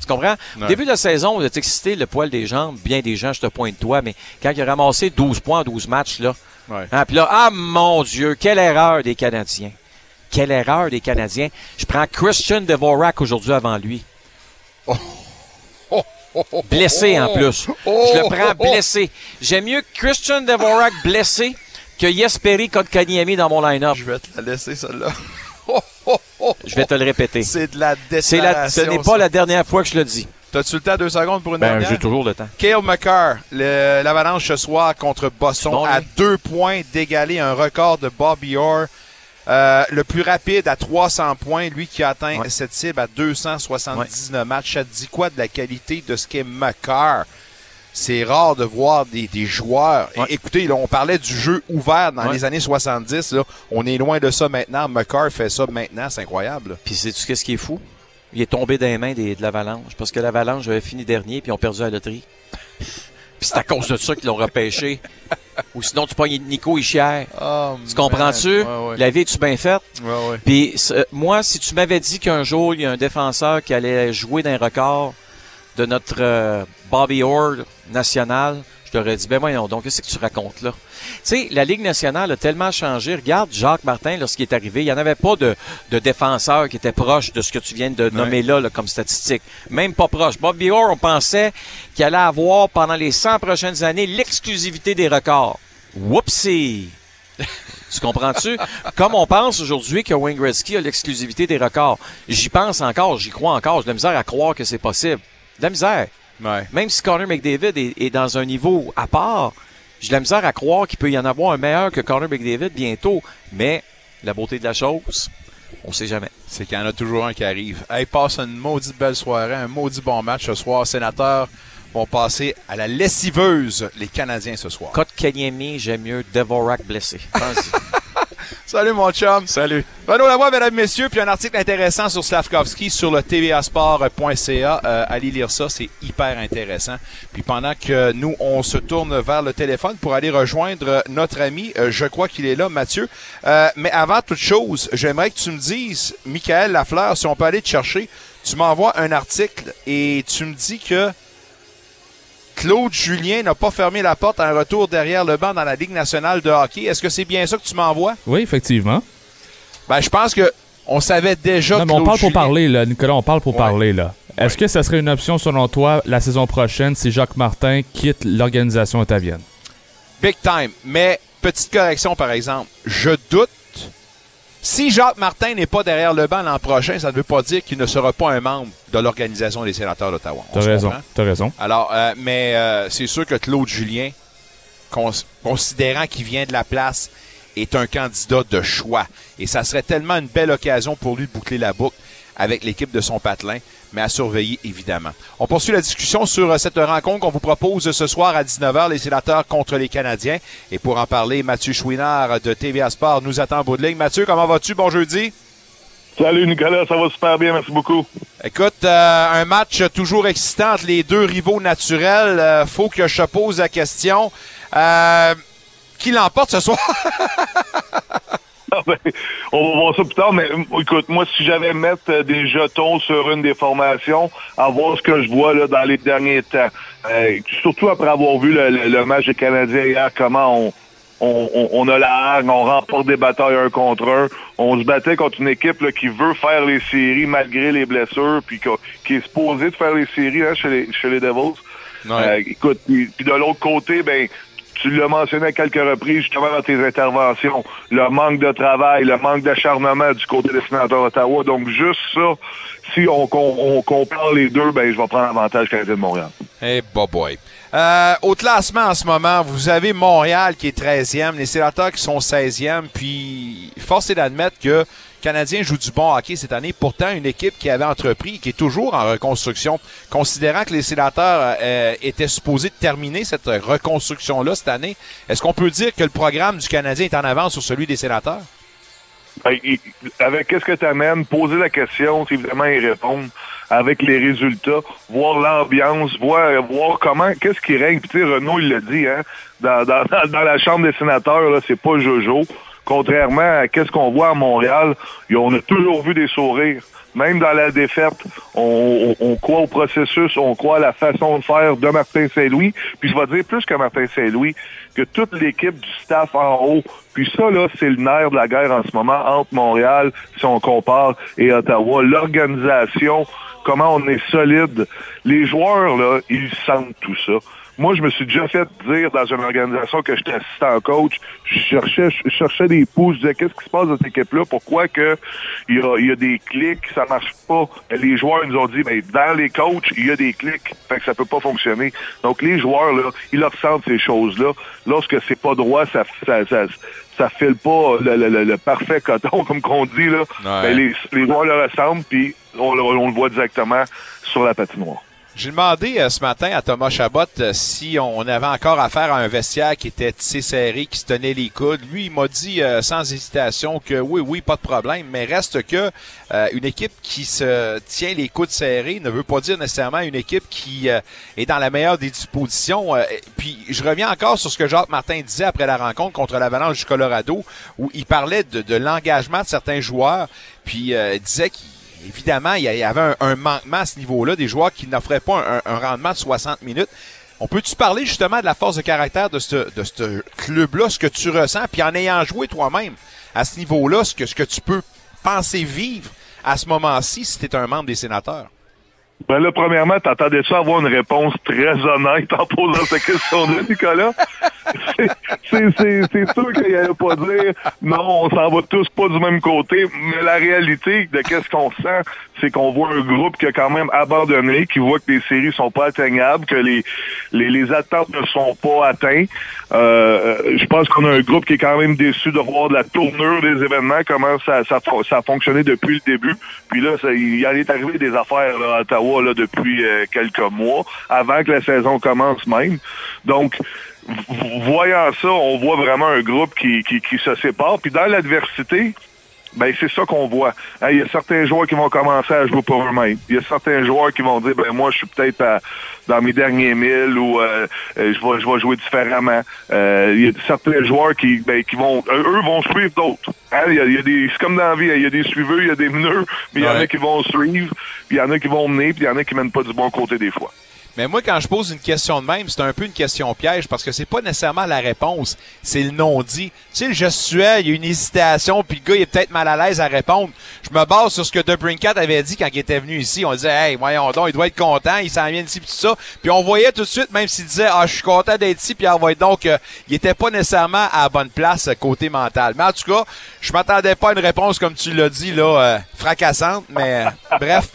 Tu comprends? Au début de la saison, vous êtes excité, le poil des jambes, bien des gens, je te pointe toi, mais quand il a ramassé 12 points en 12 matchs, là, Ouais. hein, puis là, ah mon Dieu, quelle erreur des Canadiens. Quelle erreur des Canadiens. Je prends Christian Devorak aujourd'hui avant lui. Blessé en plus. Je le prends blessé. J'aime mieux Christian Devorak blessé que Jesperi Kotkaniemi dans mon line-up. Je vais te la laisser, celle-là. Je vais te le répéter. C'est de la C'est la, ce déclaration. n'est pas la dernière fois que je le dis. T'as-tu le temps, deux secondes pour une Ben, dernière? j'ai toujours le temps. Kale McCarr, l'Avalanche ce soir contre Boston, Bon, à deux points d'égaler un record de Bobby Orr. Euh, le plus rapide à 300 points, lui qui a atteint Ouais. cette cible à 279 matchs. Ça te dit quoi de la qualité de ce qu'est McCarr? C'est rare de voir des, des joueurs. Ouais. Écoutez, là, on parlait du jeu ouvert dans les années 70. Là. On est loin de ça maintenant. McCarr fait ça maintenant. C'est incroyable. Puis sais-tu qu'est-ce qui est fou? Il est tombé dans les mains des- de l'Avalanche parce que l'Avalanche avait fini dernier puis ont perdu la loterie. Puis c'est à cause de ça qu'ils l'ont repêché. Ou sinon, tu pognes Nico Ischier. Tu comprends-tu? Oh, Ouais, ouais. La vie, tu bien faite? Ouais. Puis moi, si tu m'avais dit qu'un jour, il y a un défenseur qui allait jouer d'un record de notre euh, Bobby Orr national, t'aurais dit, ben voyons donc, qu'est-ce que tu racontes là? Tu sais, la Ligue nationale a tellement changé. Regarde Jacques Martin lorsqu'il est arrivé. Il n'y en avait pas de, de défenseur qui était proche de ce que tu viens de nommer là, là, comme statistique. Même pas proche. Bobby Orr, on pensait qu'il allait avoir pendant les 100 prochaines années l'exclusivité des records. Whoopsie! <laughs> Tu comprends-tu? Comme on pense aujourd'hui que Wayne Gretzky a l'exclusivité des records. J'y pense encore, j'y crois encore. J'ai de la misère à croire que c'est possible. De la misère. Ouais. Même si Connor McDavid est, est dans un niveau à part, j'ai de la misère à croire qu'il peut y en avoir un meilleur que Connor McDavid bientôt. Mais la beauté de la chose, on sait jamais. C'est qu'il y en a toujours un qui arrive. Hey, passe une maudite belle soirée, un maudit bon match ce soir. Sénateurs vont passer à la lessiveuse, les Canadiens ce soir. Code Kanyemi, j'aime mieux Devorak blessé. <laughs> Salut mon chum. Salut. Renaud Lavoie, mesdames, messieurs, puis un article intéressant sur Slavkovski sur le tvasport.ca. Euh, allez lire ça, c'est hyper intéressant. Puis pendant que nous, on se tourne vers le téléphone pour aller rejoindre notre ami, euh, je crois qu'il est là, Mathieu. Euh, mais avant toute chose, j'aimerais que tu me dises, Michael Lafleur, si on peut aller te chercher, tu m'envoies un article et tu me dis que Claude Julien n'a pas fermé la porte à un retour derrière le banc dans la Ligue nationale de hockey. Est-ce que c'est bien ça que tu m'envoies? Oui, effectivement. Ben, je pense que on savait déjà Non, mais on Claude parle pour parler, là. Nicolas, on parle pour Ouais. parler, là. Est-ce que ça serait une option, selon toi, la saison prochaine, si Jacques Martin quitte l'organisation ottavienne? Big time. Mais, petite correction, par exemple. Je doute. Si Jacques Martin n'est pas derrière le banc l'an prochain, ça ne veut pas dire qu'il ne sera pas un membre de l'Organisation des sénateurs d'Ottawa. T'as raison, t'as raison. Alors, euh, mais euh, c'est sûr que Claude Julien, cons- considérant qu'il vient de la place, est un candidat de choix. Et ça serait tellement une belle occasion pour lui de boucler la boucle avec l'équipe de son patelin, mais à surveiller évidemment. On poursuit la discussion sur euh, cette rencontre qu'on vous propose ce soir à 19h, les sénateurs contre les Canadiens. Et pour en parler, Mathieu Chouinard de TVA Sport nous attend en bout de ligne. Mathieu, comment vas-tu? Bon jeudi. Salut Nicolas, ça va super bien, merci beaucoup. Écoute, euh, un match toujours excitant entre les deux rivaux naturels. Euh, faut que je pose la question. Euh, qui l'emporte ce soir? <laughs> Ah ben, On va voir ça plus tard, mais euh, écoute, moi, si j'avais mettre euh, des jetons sur une des formations, à voir ce que je vois là, dans les derniers temps, euh, surtout après avoir vu le, le- le match des Canadiens hier, comment on, on, on- on a la hargne, on remporte des batailles un contre un, on se battait contre une équipe là, qui veut faire les séries malgré les blessures, puis qui, est supposée de faire les séries hein, chez, les, chez les Devils. Euh, écoute, puis, puis de l'autre côté, ben, tu l'as mentionné à quelques reprises justement dans tes interventions, le manque de travail, le manque d'acharnement du côté des sénateurs d'Ottawa. Donc juste ça, si on, compare les deux, ben je vais prendre l'avantage Canadien de Montréal. Eh, hey, boy. Euh, au classement en ce moment, vous avez Montréal qui est 13e, les sénateurs qui sont 16e, puis force est d'admettre que les Canadiens jouent du bon hockey cette année. Pourtant, une équipe qui avait entrepris, qui est toujours en reconstruction, considérant que les sénateurs euh, étaient supposés terminer cette reconstruction-là cette année, est-ce qu'on peut dire que le programme du Canadien est en avance sur celui des sénateurs? Ben, avec qu'est-ce que tu amènes, poser la question, évidemment y répondre avec les résultats, voir l'ambiance, voir, comment, qu'est-ce qui règne. Puis Renaud, il l'a dit, hein, dans, dans la Chambre des sénateurs, là, c'est pas Jojo. Contrairement à qu'est-ce qu'on voit à Montréal, on a toujours vu des sourires. Même dans la défaite, on, on, on, croit au processus, on croit à la façon de faire de Martin Saint-Louis. Puis je vais dire plus que Martin Saint-Louis, que toute l'équipe du staff en haut. Puis ça, là, c'est le nerf de la guerre en ce moment entre Montréal, si on compare, et Ottawa. L'organisation, comment on est solide. Les joueurs, là, ils sentent tout ça. Moi, je me suis déjà fait dire dans une organisation que j'étais assistant coach, je cherchais, je cherchais des pouces, je disais qu'est-ce qui se passe dans cette équipe-là, pourquoi que il y a, y a des clics, ça marche pas? Les joueurs nous ont dit, ben, dans les coachs, il y a des clics, fait que ça peut pas fonctionner. Donc les joueurs, là, ils ressentent ces choses-là. Lorsque c'est pas droit, ça, ça, ça, ça file pas le, le, le, parfait coton, <laughs> comme qu'on dit, là. Ben, les, les joueurs le ressentent, puis on, on le voit directement sur la patinoire. J'ai demandé euh, ce matin à Thomas Chabot euh, si on avait encore affaire à un vestiaire qui était tissé serré, qui se tenait les coudes. Lui, il m'a dit euh, sans hésitation que oui, oui, pas de problème, mais reste que une équipe qui se tient les coudes serrés ne veut pas dire nécessairement une équipe qui est dans la meilleure des dispositions. puis je reviens encore sur ce que Jacques Martin disait après la rencontre contre l'Avalanche du Colorado, où il parlait de, de l'engagement de certains joueurs, puis disait qu'il évidemment, il y avait un, manquement à ce niveau-là, des joueurs qui n'offraient pas un, rendement de 60 minutes. On peut-tu parler justement de la force de caractère de ce, club-là, ce que tu ressens, puis en ayant joué toi-même à ce niveau-là, ce que, ce que tu peux penser vivre à ce moment-ci si tu es un membre des sénateurs? Ben là, premièrement, t'attendais-tu à avoir une réponse très honnête en posant cette question-là, Nicolas? <laughs> c'est sûr qu'il n'allait pas dire non, on s'en va tous pas du même côté, mais la réalité de qu'est-ce qu'on sent, c'est qu'on voit un groupe qui a quand même abandonné, qui voit que les séries sont pas atteignables, que les, les, les attentes ne sont pas atteintes. Euh, je pense qu'on a un groupe qui est quand même déçu de voir de la tournure des événements, comment ça, ça, ça a fonctionné depuis le début. Puis là, il y en est arrivé des affaires à Ottawa là, depuis euh, quelques mois, avant que la saison commence même. Donc, voyant ça, on voit vraiment un groupe qui, qui, qui se sépare. Puis dans l'adversité, ben c'est ça qu'on voit. Hein, il y a certains joueurs qui vont commencer à jouer pour eux-mêmes. Il y a certains joueurs qui vont dire ben moi je suis peut-être dans mes derniers milles ou euh, euh, je vais je vais jouer différemment. Euh, il y a certains joueurs qui ben, qui vont eux vont suivre d'autres. Hein, y a, il y a des c'est comme dans la vie, il y a des suiveurs, il y a des meneurs, mais il y en a qui vont suivre, puis il y en a qui vont mener, puis il y en a qui mènent pas du bon côté des fois. Mais moi, quand je pose une question de même, c'est un peu une question piège parce que c'est pas nécessairement la réponse, c'est le non-dit. Tu sais, le gestuel, il y a une hésitation, puis le gars, il est peut-être mal à l'aise à répondre. Je me base sur ce que Debrincat avait dit quand il était venu ici. On disait, hey, voyons donc, il doit être content, il s'en vient ici, puis tout ça. Puis on voyait tout de suite, même s'il disait, ah, je suis content d'être ici, puis envoyait donc, euh, il était pas nécessairement à la bonne place euh, côté mental. Mais en tout cas, je m'attendais pas à une réponse, comme tu l'as dit, là, euh, fracassante, mais bref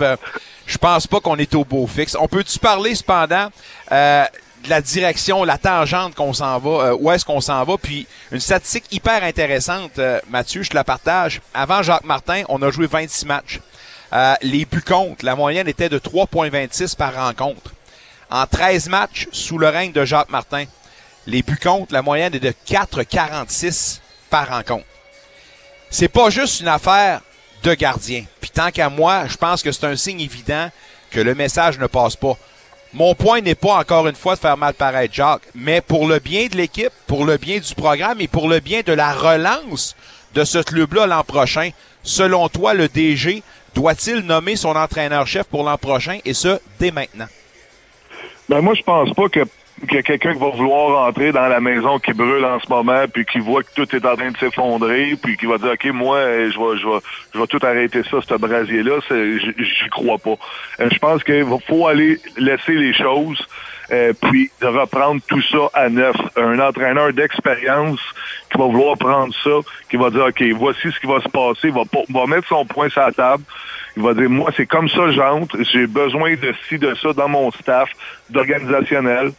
je pense pas qu'on est au beau fixe. On peut-tu parler cependant euh, de la direction, la tangente qu'on s'en va, euh, où est-ce qu'on s'en va, puis une statistique hyper intéressante, euh, Mathieu, je te la partage. Avant Jacques Martin, on a joué 26 matchs. les buts contre, la moyenne était de 3,26 par rencontre. En 13 matchs sous le règne de Jacques Martin, les buts contre, la moyenne est de 4,46 par rencontre. C'est pas juste une affaire de gardien. Puis tant qu'à moi, je pense que c'est un signe évident que le message ne passe pas. Mon point n'est pas encore une fois de faire mal paraître Jacques, mais pour le bien de l'équipe, pour le bien du programme et pour le bien de la relance de ce club-là l'an prochain, selon toi, le DG doit-il nommer son entraîneur-chef pour l'an prochain et ce, dès maintenant? Ben moi, je pense pas que qu'il y a quelqu'un qui va vouloir rentrer dans la maison qui brûle en ce moment, puis qui voit que tout est en train de s'effondrer, puis qui va dire OK, moi, je vais, je vais, je vais tout arrêter ça, ce brasier-là, j'y crois pas. Euh, je pense qu'il faut aller laisser les choses. Euh, puis de reprendre tout ça à neuf. Un entraîneur d'expérience qui va vouloir prendre ça, qui va dire, OK, voici ce qui va se passer, va, va mettre son point sur la table, il va dire, moi, c'est comme ça j'entre, j'ai besoin de ci, de ça dans mon staff, d'organisationnel,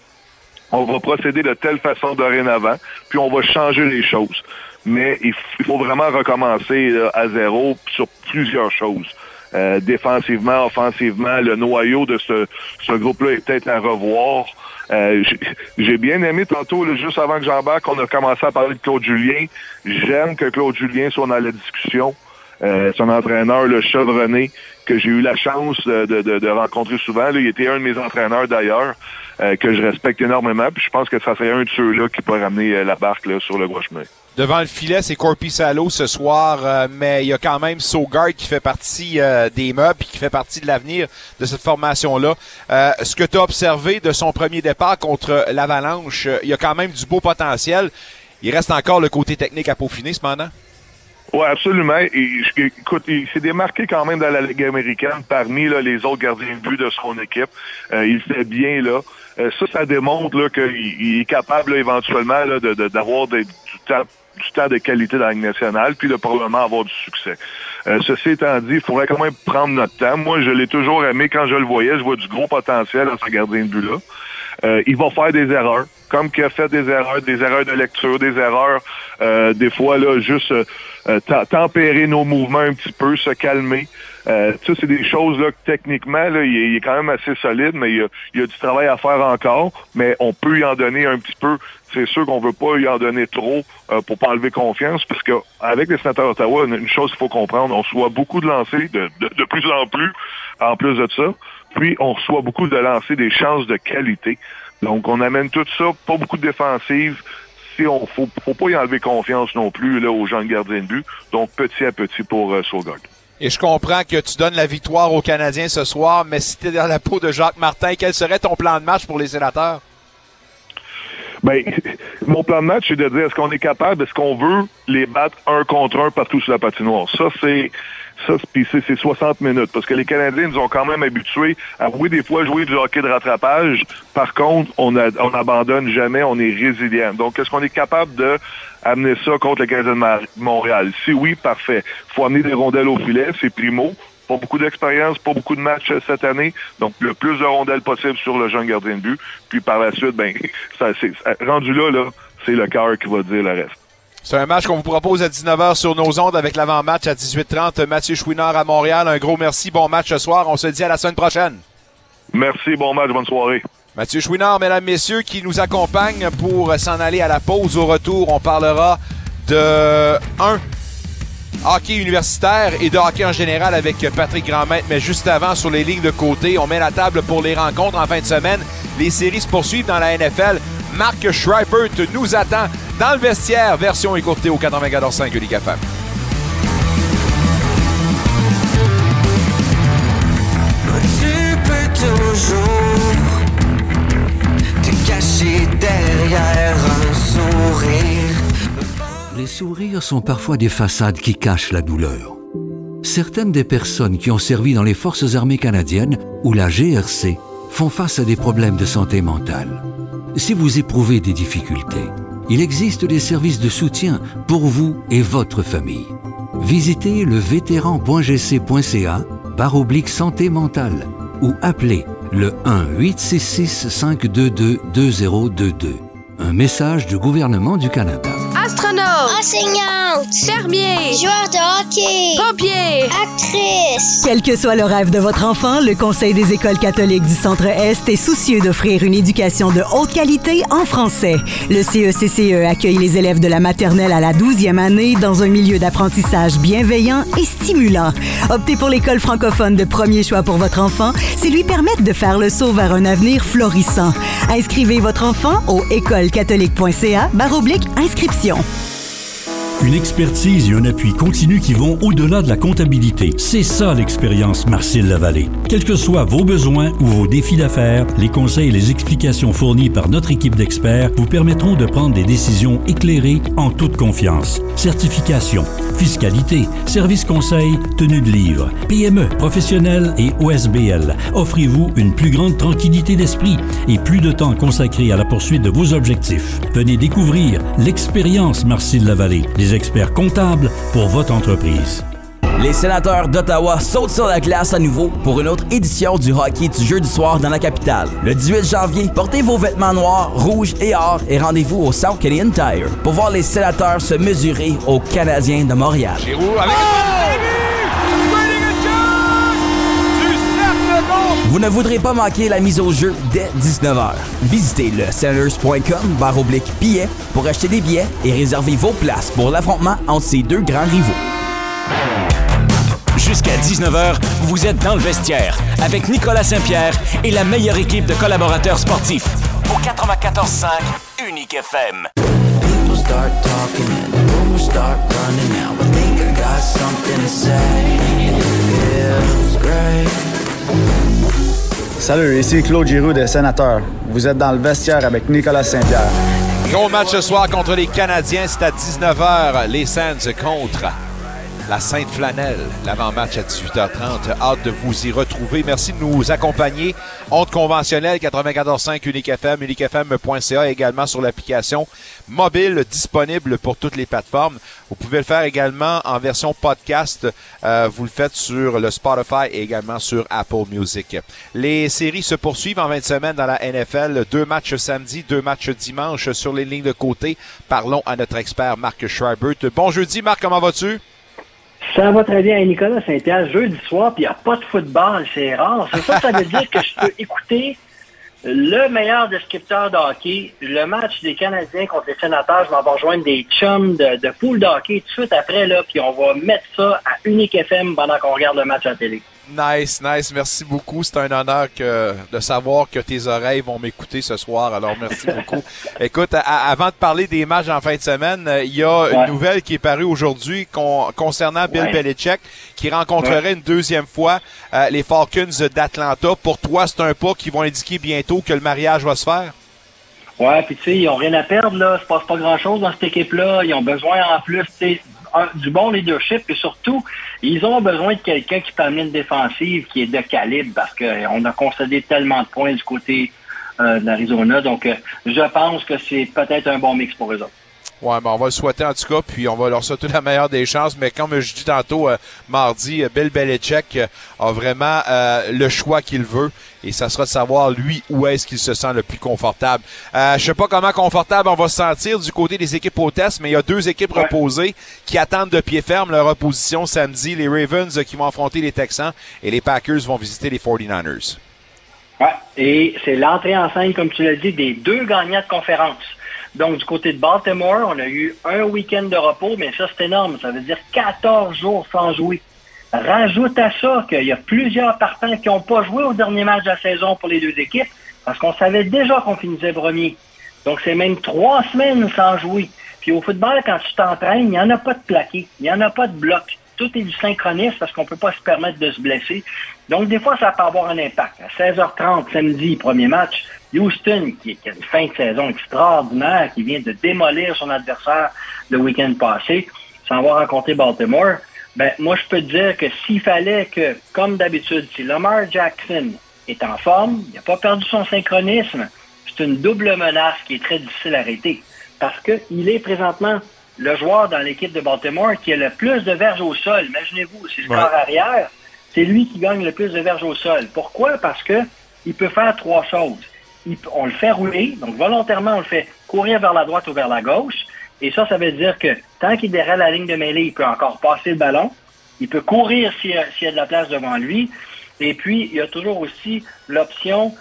on va procéder de telle façon dorénavant, puis on va changer les choses. Mais il, faut vraiment recommencer à zéro sur plusieurs choses. Euh, défensivement, offensivement, le noyau de ce, groupe-là est peut-être à revoir. Euh, j'ai bien aimé tantôt, juste avant que j'embarque, on a commencé à parler de Claude Julien. J'aime que Claude Julien soit dans la discussion. Euh, son entraîneur, le chevronné, que j'ai eu la chance de, de, de rencontrer souvent. Là, il était un de mes entraîneurs d'ailleurs. Euh, que je respecte énormément. Puis je pense que ça serait un de ceux-là qui peut ramener euh, la barque là, sur le gros chemin. devant le filet, c'est Corpi Salo ce soir, euh, mais il y a quand même Sogard qui fait partie euh, des meubles et qui fait partie de l'avenir de cette formation-là. Euh, ce que tu as observé de son premier départ contre l'Avalanche, il y a quand même du beau potentiel. Il reste encore le côté technique à peaufiner, cependant. Oui, absolument. Et, écoute, il s'est démarqué quand même dans la Ligue américaine parmi là, les autres gardiens de but de son équipe. il fait bien là. Ça, ça démontre qu'il est capable éventuellement d'avoir du temps du temps de qualité dans la Ligue nationale, puis de probablement avoir du succès. Euh, ceci étant dit, il faudrait quand même prendre notre temps. Moi, je l'ai toujours aimé quand je le voyais. Je vois du gros potentiel dans ce gardien de but-là. Euh, il va faire des erreurs, comme qu'il a fait des erreurs, des erreurs de lecture, des erreurs, euh, des fois, là, juste euh, tempérer nos mouvements un petit peu, se calmer. Euh, ça, c'est des choses là, que techniquement, là, il, est, quand même assez solide, mais il y, a, il y a du travail à faire encore. Mais on peut y en donner un petit peu. C'est sûr qu'on veut pas y en donner trop euh, pour pas enlever confiance, parce que avec les sénateurs d'Ottawa, une chose qu'il faut comprendre, on reçoit beaucoup de lancers de, de, plus en plus, en plus de ça. Puis on reçoit beaucoup de lancers des chances de qualité. Donc on amène tout ça, pas beaucoup de défensives. Si on faut, faut pas y enlever confiance non plus là aux jeunes gardiens de but. Donc petit à petit pour euh, et je comprends que tu donnes la victoire aux Canadiens ce soir, mais si tu es dans la peau de Jacques Martin, quel serait ton plan de match pour les sénateurs? Ben, mon plan de match, c'est de dire est-ce qu'on est capable, est-ce qu'on veut les battre un contre un partout sur la patinoire? Ça, c'est ça, c'est 60 minutes. Parce que les Canadiens nous ont quand même habitués à, oui, des fois, jouer du hockey de rattrapage. Par contre, on, a, on abandonne jamais, on est résilient. Donc, est-ce qu'on est capable de amener ça contre les Canadiens de Montréal? Si oui, parfait. faut amener des rondelles au filet, c'est primo. Pas beaucoup d'expérience, pas beaucoup de matchs euh, cette année. Donc, le plus de rondelles possible sur le jeune gardien de but. Puis par la suite, ben, <laughs> ça, c'est, rendu là, là, c'est le cœur qui va dire le reste. C'est un match qu'on vous propose à 19h sur nos ondes avec l'avant-match à 18h30. Mathieu Chouinard à Montréal. Un gros merci. Bon match ce soir. On se dit à la semaine prochaine. Merci. Bon match. Bonne soirée. Mathieu Chouinard, mesdames, messieurs, qui nous accompagne pour s'en aller à la pause. Au retour, on parlera de un hockey universitaire et de hockey en général avec Patrick Grandmaître. Mais juste avant, sur les lignes de côté, on met la table pour les rencontres en fin de semaine. Les séries se poursuivent dans la NFL. Marc Schreipert nous attend dans le vestiaire, version écourtée au 94.5 Ligue FM. Tu peux toujours Les sourires sont parfois des façades qui cachent la douleur. Certaines des personnes qui ont servi dans les Forces armées canadiennes ou la GRC font face à des problèmes de santé mentale. Si vous éprouvez des difficultés, il existe des services de soutien pour vous et votre famille. Visitez le vétéran.gc.ca barre oblique santé mentale ou appelez le 1-866-522-2022. Un message du gouvernement du Canada. Enseignante. Fermier. Joueur de hockey. Pompier. Actrice. Quel que soit le rêve de votre enfant, le Conseil des écoles catholiques du Centre-Est est soucieux d'offrir une éducation de haute qualité en français. Le CECCE E accueille les élèves de la maternelle à la 12e année dans un milieu d'apprentissage bienveillant et stimulant. Optez pour l'école francophone de premier choix pour votre enfant, c'est lui permettre de faire le saut vers un avenir florissant. Inscrivez votre enfant au écolecatholique.ca baroblique inscription. Une expertise et un appui continu qui vont au-delà de la comptabilité. C'est ça l'expérience Marcel Lavallée. Quels que soient vos besoins ou vos défis d'affaires, les conseils et les explications fournis par notre équipe d'experts vous permettront de prendre des décisions éclairées en toute confiance. Certification, fiscalité, service conseil, tenue de livre, PME, professionnel et OSBL. Offrez-vous une plus grande tranquillité d'esprit et plus de temps consacré à la poursuite de vos objectifs. Venez découvrir l'expérience Marcel Lavallée, les experts comptables pour votre entreprise. Les sénateurs d'Ottawa sautent sur la glace à nouveau pour une autre édition du hockey du jeudi soir dans la capitale. Le 18 janvier, portez vos vêtements noirs, rouges et or et rendez-vous au South Canadian Tire pour voir les sénateurs se mesurer aux Canadiens de Montréal. Vous ne voudrez pas manquer la mise au jeu dès 19h. Visitez le sellers.com barre oblique billets pour acheter des billets et réserver vos places pour l'affrontement entre ces deux grands rivaux. Jusqu'à 19h, vous êtes dans le vestiaire avec Nicolas Saint-Pierre et la meilleure équipe de collaborateurs sportifs. Au 94.5 Unique FM. Salut, ici Claude Giroux des Sénateurs. Vous êtes dans le vestiaire avec Nicolas Saint-Pierre. Gros match ce soir contre les Canadiens. C'est à 19h. Les Sands contre la Sainte Flanelle. L'avant-match à 18h30. Hâte de vous y retrouver. Merci de nous accompagner. Honte conventionnelle 94.5 Unique FM, uniquefm.ca également sur l'application mobile disponible pour toutes les plateformes. Vous pouvez le faire également en version podcast. Euh, vous le faites sur le Spotify et également sur Apple Music. Les séries se poursuivent en 20 semaines dans la NFL. Deux matchs samedi, deux matchs dimanche sur les lignes de côté. Parlons à notre expert Marc Schreibert. Bon jeudi, Marc, comment vas-tu? Ça va très bien, Nicolas Saint-Pierre. Jeudi soir, puis il n'y a pas de football, c'est rare. C'est ça, ça veut dire que je peux écouter le meilleur descripteur de hockey, le match des Canadiens contre les sénateurs. Je vais rejoindre des chums de, pool de tout de suite après, là, puis on va mettre ça à Unique FM pendant qu'on regarde le match à la télé. Nice, nice. Merci beaucoup. C'est un honneur que, de savoir que tes oreilles vont m'écouter ce soir. Alors, merci <laughs> beaucoup. Écoute, avant de parler des matchs en fin de semaine, euh, il y a une nouvelle qui est parue aujourd'hui concernant Bill Belichick qui rencontrerait une deuxième fois euh, les Falcons d'Atlanta. Pour toi, c'est un pas qui vont indiquer bientôt que le mariage va se faire? Ouais, puis tu sais, ils ont rien à perdre, là. Il se passe pas grand-chose dans cette équipe-là. Ils ont besoin, en plus, tu sais, du bon leadership et surtout, ils ont besoin de quelqu'un qui amener une défensive qui est de calibre parce qu'on a concédé tellement de points du côté euh, de l'Arizona. Donc, euh, je pense que c'est peut-être un bon mix pour eux autres. Ouais, ben on va le souhaiter en tout cas, puis on va leur souhaiter la meilleure des chances. Mais comme je dis tantôt, euh, mardi, euh, Bill Belichick euh, a vraiment le choix qu'il veut. Et ça sera de savoir, lui, où est-ce qu'il se sent le plus confortable. Euh, je sais pas comment confortable on va se sentir du côté des équipes hôtesses, mais il y a deux équipes reposées qui attendent de pied ferme leur opposition samedi. Les Ravens qui vont affronter les Texans et les Packers vont visiter les 49ers. Ouais, et c'est l'entrée en scène, comme tu l'as dit, des deux gagnants de conférence. Donc, du côté de Baltimore, on a eu un week-end de repos, mais ça, c'est énorme. Ça veut dire 14 jours sans jouer. Rajoute à ça qu'il y a plusieurs partants qui n'ont pas joué au dernier match de la saison pour les deux équipes, parce qu'on savait déjà qu'on finissait premier. Donc, c'est même trois semaines sans jouer. Puis au football, quand tu t'entraînes, il n'y en a pas de plaqué, il n'y en a pas de bloc. Tout est du synchronisme parce qu'on ne peut pas se permettre de se blesser. Donc, des fois, ça peut avoir un impact. À 16h30, samedi, premier match, Houston, qui, a une fin de saison extraordinaire, qui vient de démolir son adversaire le week-end passé, sans avoir rencontré Baltimore, ben, moi, je peux te dire que s'il fallait que, comme d'habitude, si Lamar Jackson est en forme, il n'a pas perdu son synchronisme, c'est une double menace qui est très difficile à arrêter. Parce qu'il est présentement le joueur dans l'équipe de Baltimore qui a le plus de verges au sol. Imaginez-vous, c'est le corps arrière, c'est lui qui gagne le plus de verges au sol. Pourquoi? Parce que il peut faire trois choses on le fait rouler, donc volontairement, on le fait courir vers la droite ou vers la gauche. Et ça, ça veut dire que tant qu'il est derrière la ligne de mêlée, il peut encore passer le ballon. Il peut courir s'il y, a de la place devant lui. Et puis, il y a toujours aussi l'option,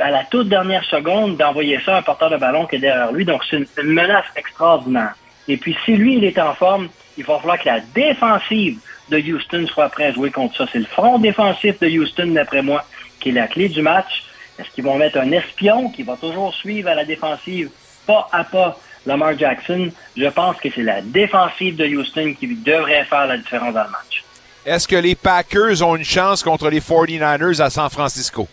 à la toute dernière seconde, d'envoyer ça à un porteur de ballon qui est derrière lui. Donc, c'est une, une, menace extraordinaire. Et puis, si lui, il est en forme, il va falloir que la défensive de Houston soit prête à jouer contre ça. C'est le front défensif de Houston, d'après moi, qui est la clé du match. Est-ce qu'ils vont mettre un espion qui va toujours suivre à la défensive, pas à pas, Lamar Jackson? Je pense que c'est la défensive de Houston qui devrait faire la différence dans le match. Est-ce que les Packers ont une chance contre les 49ers à San Francisco?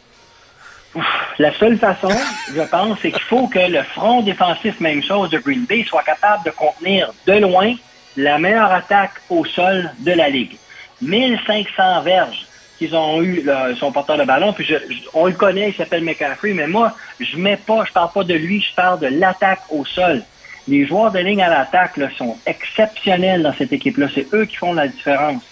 la seule façon, <laughs> je pense, c'est qu'il faut que le front défensif, même chose, de Green Bay, soit capable de contenir de loin la meilleure attaque au sol de la Ligue. 1500 verges qu'ils ont eu son porteur de ballon. Puis on le connaît, il s'appelle McCaffrey, mais moi, je mets pas, je parle pas de lui, je parle de l'attaque au sol. Les joueurs de ligne à l'attaque sont exceptionnels dans cette équipe-là. C'est eux qui font la différence.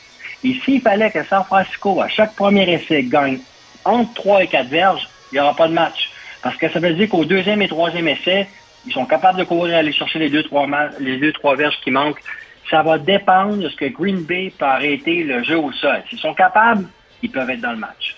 Et s'il fallait que San Francisco, à chaque premier essai, gagne entre 3 et 4 verges, il n'y aura pas de match. Parce que ça veut dire qu'au deuxième et troisième essai, ils sont capables de courir aller chercher les deux, trois, les deux, trois verges qui manquent. Ça va dépendre de ce que Green Bay peut arrêter le jeu au sol. S'ils sont capables, ils peuvent être dans le match.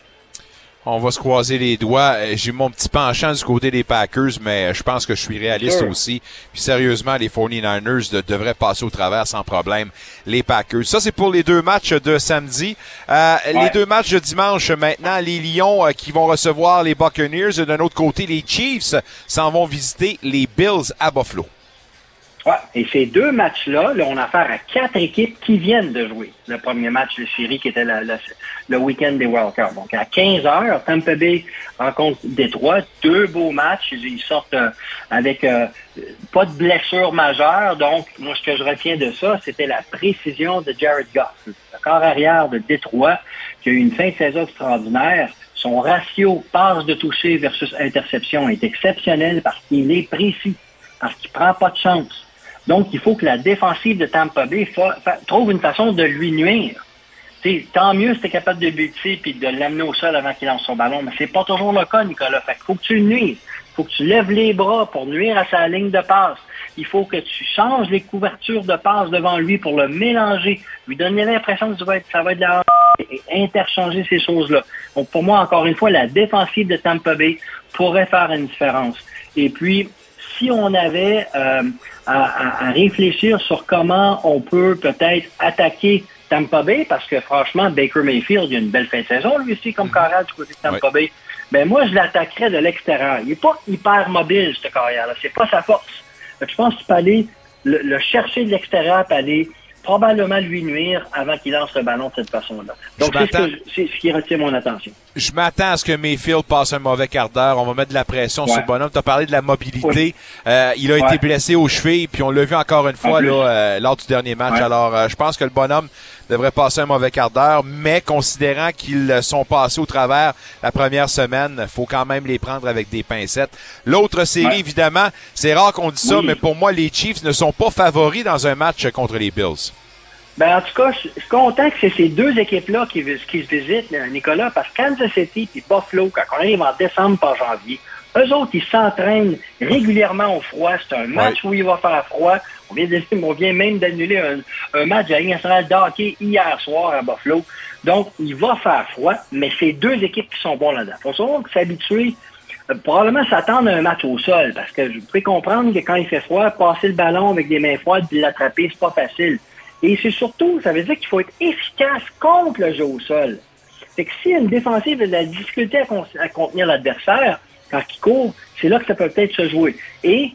On va se croiser les doigts. Euh, j'ai mon petit penchant du côté des Packers, mais je pense que je suis réaliste aussi. Puis sérieusement, les 49ers devraient passer au travers sans problème. Les Packers. Ça, c'est pour les deux matchs de samedi. Euh, Les deux matchs de dimanche maintenant, les Lions euh, qui vont recevoir les Buccaneers. D'un autre côté, les Chiefs s'en vont visiter les Bills à Buffalo. Et ces deux matchs-là, là, on a affaire à quatre équipes qui viennent de jouer. Le premier match de série qui était le week-end des World Cup. Donc à 15 heures, Tampa Bay rencontre Détroit. Deux beaux matchs. Ils sortent euh, avec euh, pas de blessure majeure. Donc, moi, ce que je retiens de ça, c'était la précision de Jared Goff. Le corps arrière de Détroit, qui a eu une fin de saison extraordinaire. Son ratio passe de toucher versus interception est exceptionnel parce qu'il est précis, parce qu'il prend pas de chance. Donc, il faut que la défensive de Tampa Bay trouve une façon de lui nuire. Tant mieux si tu es capable de buter puis de l'amener au sol avant qu'il lance son ballon, mais c'est pas toujours le cas, Nicolas. Qu'il faut que tu nuises. Il faut que tu lèves les bras pour nuire à sa ligne de passe. Il faut que tu changes les couvertures de passe devant lui pour le mélanger, lui donner l'impression que ça va être, ça va être de la et interchanger ces choses-là. Donc, pour moi, encore une fois, la défensive de Tampa Bay pourrait faire une différence. Et puis, si on avait euh, à, à- à réfléchir sur comment on peut peut-être attaquer Tampa Bay, parce que franchement, Baker Mayfield, il a une belle fin de saison, lui aussi, comme carrière du côté de Tampa Bay. Ben moi, je l'attaquerais de l'extérieur. Il n'est pas hyper mobile, ce carrière-là. C'est pas sa force. Je pense qu'il peut aller le, le chercher de l'extérieur, puis aller probablement lui nuire avant qu'il lance le ballon de cette façon-là. Donc, Je c'est ce, qui retient mon attention. Je m'attends à ce que Mayfield passe un mauvais quart d'heure. On va mettre de la pression sur le bonhomme. Tu as parlé de la mobilité. Oui. Euh, il a Ouais. été blessé aux chevilles, puis on l'a vu encore une fois là, euh, lors du dernier match. Ouais. Alors, euh, je pense que le bonhomme devrait passer un mauvais quart d'heure, mais considérant qu'ils sont passés au travers la première semaine, faut quand même les prendre avec des pincettes. L'autre série, évidemment, c'est rare qu'on dise ça, mais pour moi, les Chiefs ne sont pas favoris dans un match contre les Bills. Ben, en tout cas, je je suis content que c'est ces deux équipes-là qui, se visitent, euh, Nicolas, parce que Kansas City et Buffalo, quand on arrive en décembre par janvier, eux autres, ils s'entraînent régulièrement au froid. C'est un match où il va faire froid. On vient, de- <laughs> on vient même d'annuler un, un match de la Ligue nationale de hockey hier soir à Buffalo. Donc, il va faire froid, mais c'est deux équipes qui sont bons là-dedans. Il faut savoir que s'habituer, euh, probablement s'attendre à un match au sol, parce que vous pouvez comprendre que quand il fait froid, passer le ballon avec des mains froides et l'attraper, c'est pas facile. Et c'est surtout, ça veut dire qu'il faut être efficace contre le jeu au sol. C'est que si une défensive a de la difficulté à, con- à contenir l'adversaire quand il court, c'est là que ça peut peut-être se jouer. Et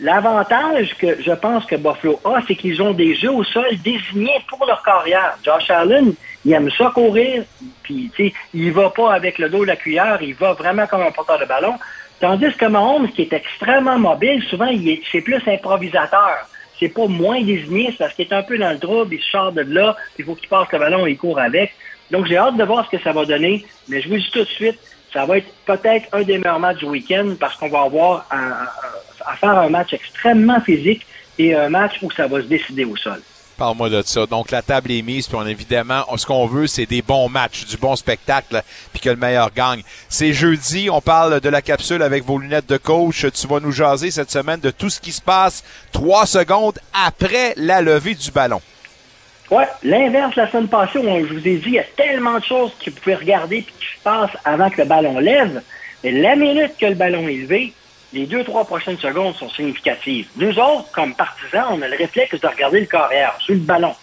l'avantage que je pense que Buffalo a, c'est qu'ils ont des jeux au sol désignés pour leur carrière. Josh Allen, il aime ça courir, puis il va pas avec le dos de la cuillère, il va vraiment comme un porteur de ballon. Tandis que Mahomes, qui est extrêmement mobile, souvent, il est- c'est plus improvisateur. C'est pas moins désigné, parce qu'il est un peu dans le trouble, il se sort de là, il faut qu'il passe le ballon et il court avec. Donc, j'ai hâte de voir ce que ça va donner, mais je vous dis tout de suite, ça va être peut-être un des meilleurs matchs du week-end parce qu'on va avoir à faire un match extrêmement physique et un match où ça va se décider au sol. Parle-moi de ça. Donc, la table est mise, puis on, évidemment, ce qu'on veut, c'est des bons matchs, du bon spectacle, puis que le meilleur gagne. C'est jeudi, on parle de la capsule avec vos lunettes de coach. Tu vas nous jaser cette semaine de tout ce qui se passe trois secondes après la levée du ballon. Ouais, l'inverse la semaine passée, où je vous ai dit, il y a tellement de choses que vous pouvez regarder et qui se passent avant que le ballon lève. Mais la minute que le ballon est levé, les deux, trois prochaines secondes sont significatives. Nous autres, comme partisans, on a le réflexe de regarder le carrière sur le ballon.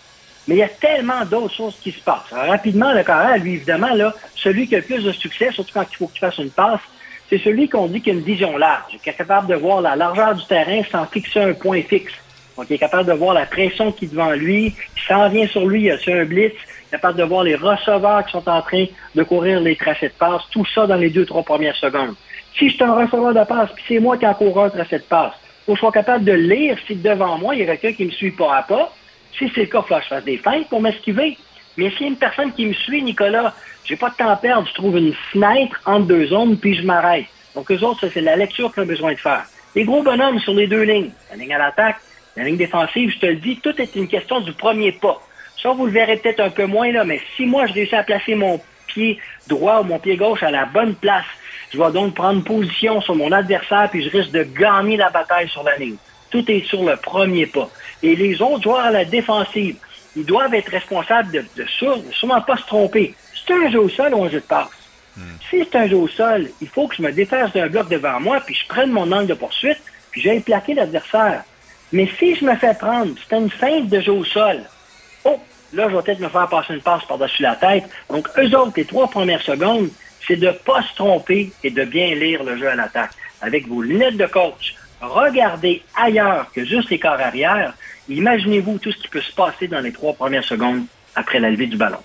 Mais il y a tellement d'autres choses qui se passent. Rapidement, le carrière, lui, évidemment, là, celui qui a le plus de succès, surtout quand il faut qu'il fasse une passe, c'est celui qu'on dit qui a une vision large, qui est capable de voir la largeur du terrain sans fixer un point fixe. Donc, il est capable de voir la pression qui est devant lui, qui s'en vient sur lui, il a un blitz, capable de voir les receveurs qui sont en train de courir les tracés de passe, tout ça dans les deux, trois premières secondes. Si je suis un receveur de passe, puis c'est moi qui cours un tracé de passe, faut que je sois capable de lire si devant moi, il y a quelqu'un qui me suit pas à pas. Si c'est le cas, il faut que je fasse des feintes pour m'esquiver. Mais s'il y a une personne qui me suit, Nicolas, j'ai pas de temps à perdre, je trouve une fenêtre entre deux zones, puis je m'arrête. Donc, eux autres, c'est la lecture qu'on a besoin de faire. Les gros bonhommes sur les deux lignes, la ligne à l'attaque, la ligne défensive, je te le dis, tout est une question du premier pas. Ça, vous le verrez peut-être un peu moins, là, mais si moi, je réussis à placer mon pied droit ou mon pied gauche à la bonne place, je vais donc prendre position sur mon adversaire, puis je risque de gagner la bataille sur la ligne. Tout est sur le premier pas. Et les autres joueurs à la défensive, ils doivent être responsables de, de, sûrement pas se tromper. C'est un jeu au sol ou un jeu de passe. Si c'est un jeu au sol, il faut que je me défasse d'un bloc devant moi, puis je prenne mon angle de poursuite, puis j'aille plaquer l'adversaire. Mais si je me fais prendre, c'est une feinte de jeu au sol. Oh, là, je vais peut-être me faire passer une passe par-dessus la tête. Donc, eux autres, les trois premières secondes, c'est de pas se tromper et de bien lire le jeu à l'attaque. Avec vos lunettes de coach, regardez ailleurs que juste les corps arrière, imaginez-vous tout ce qui peut se passer dans les trois premières secondes après la levée du ballon.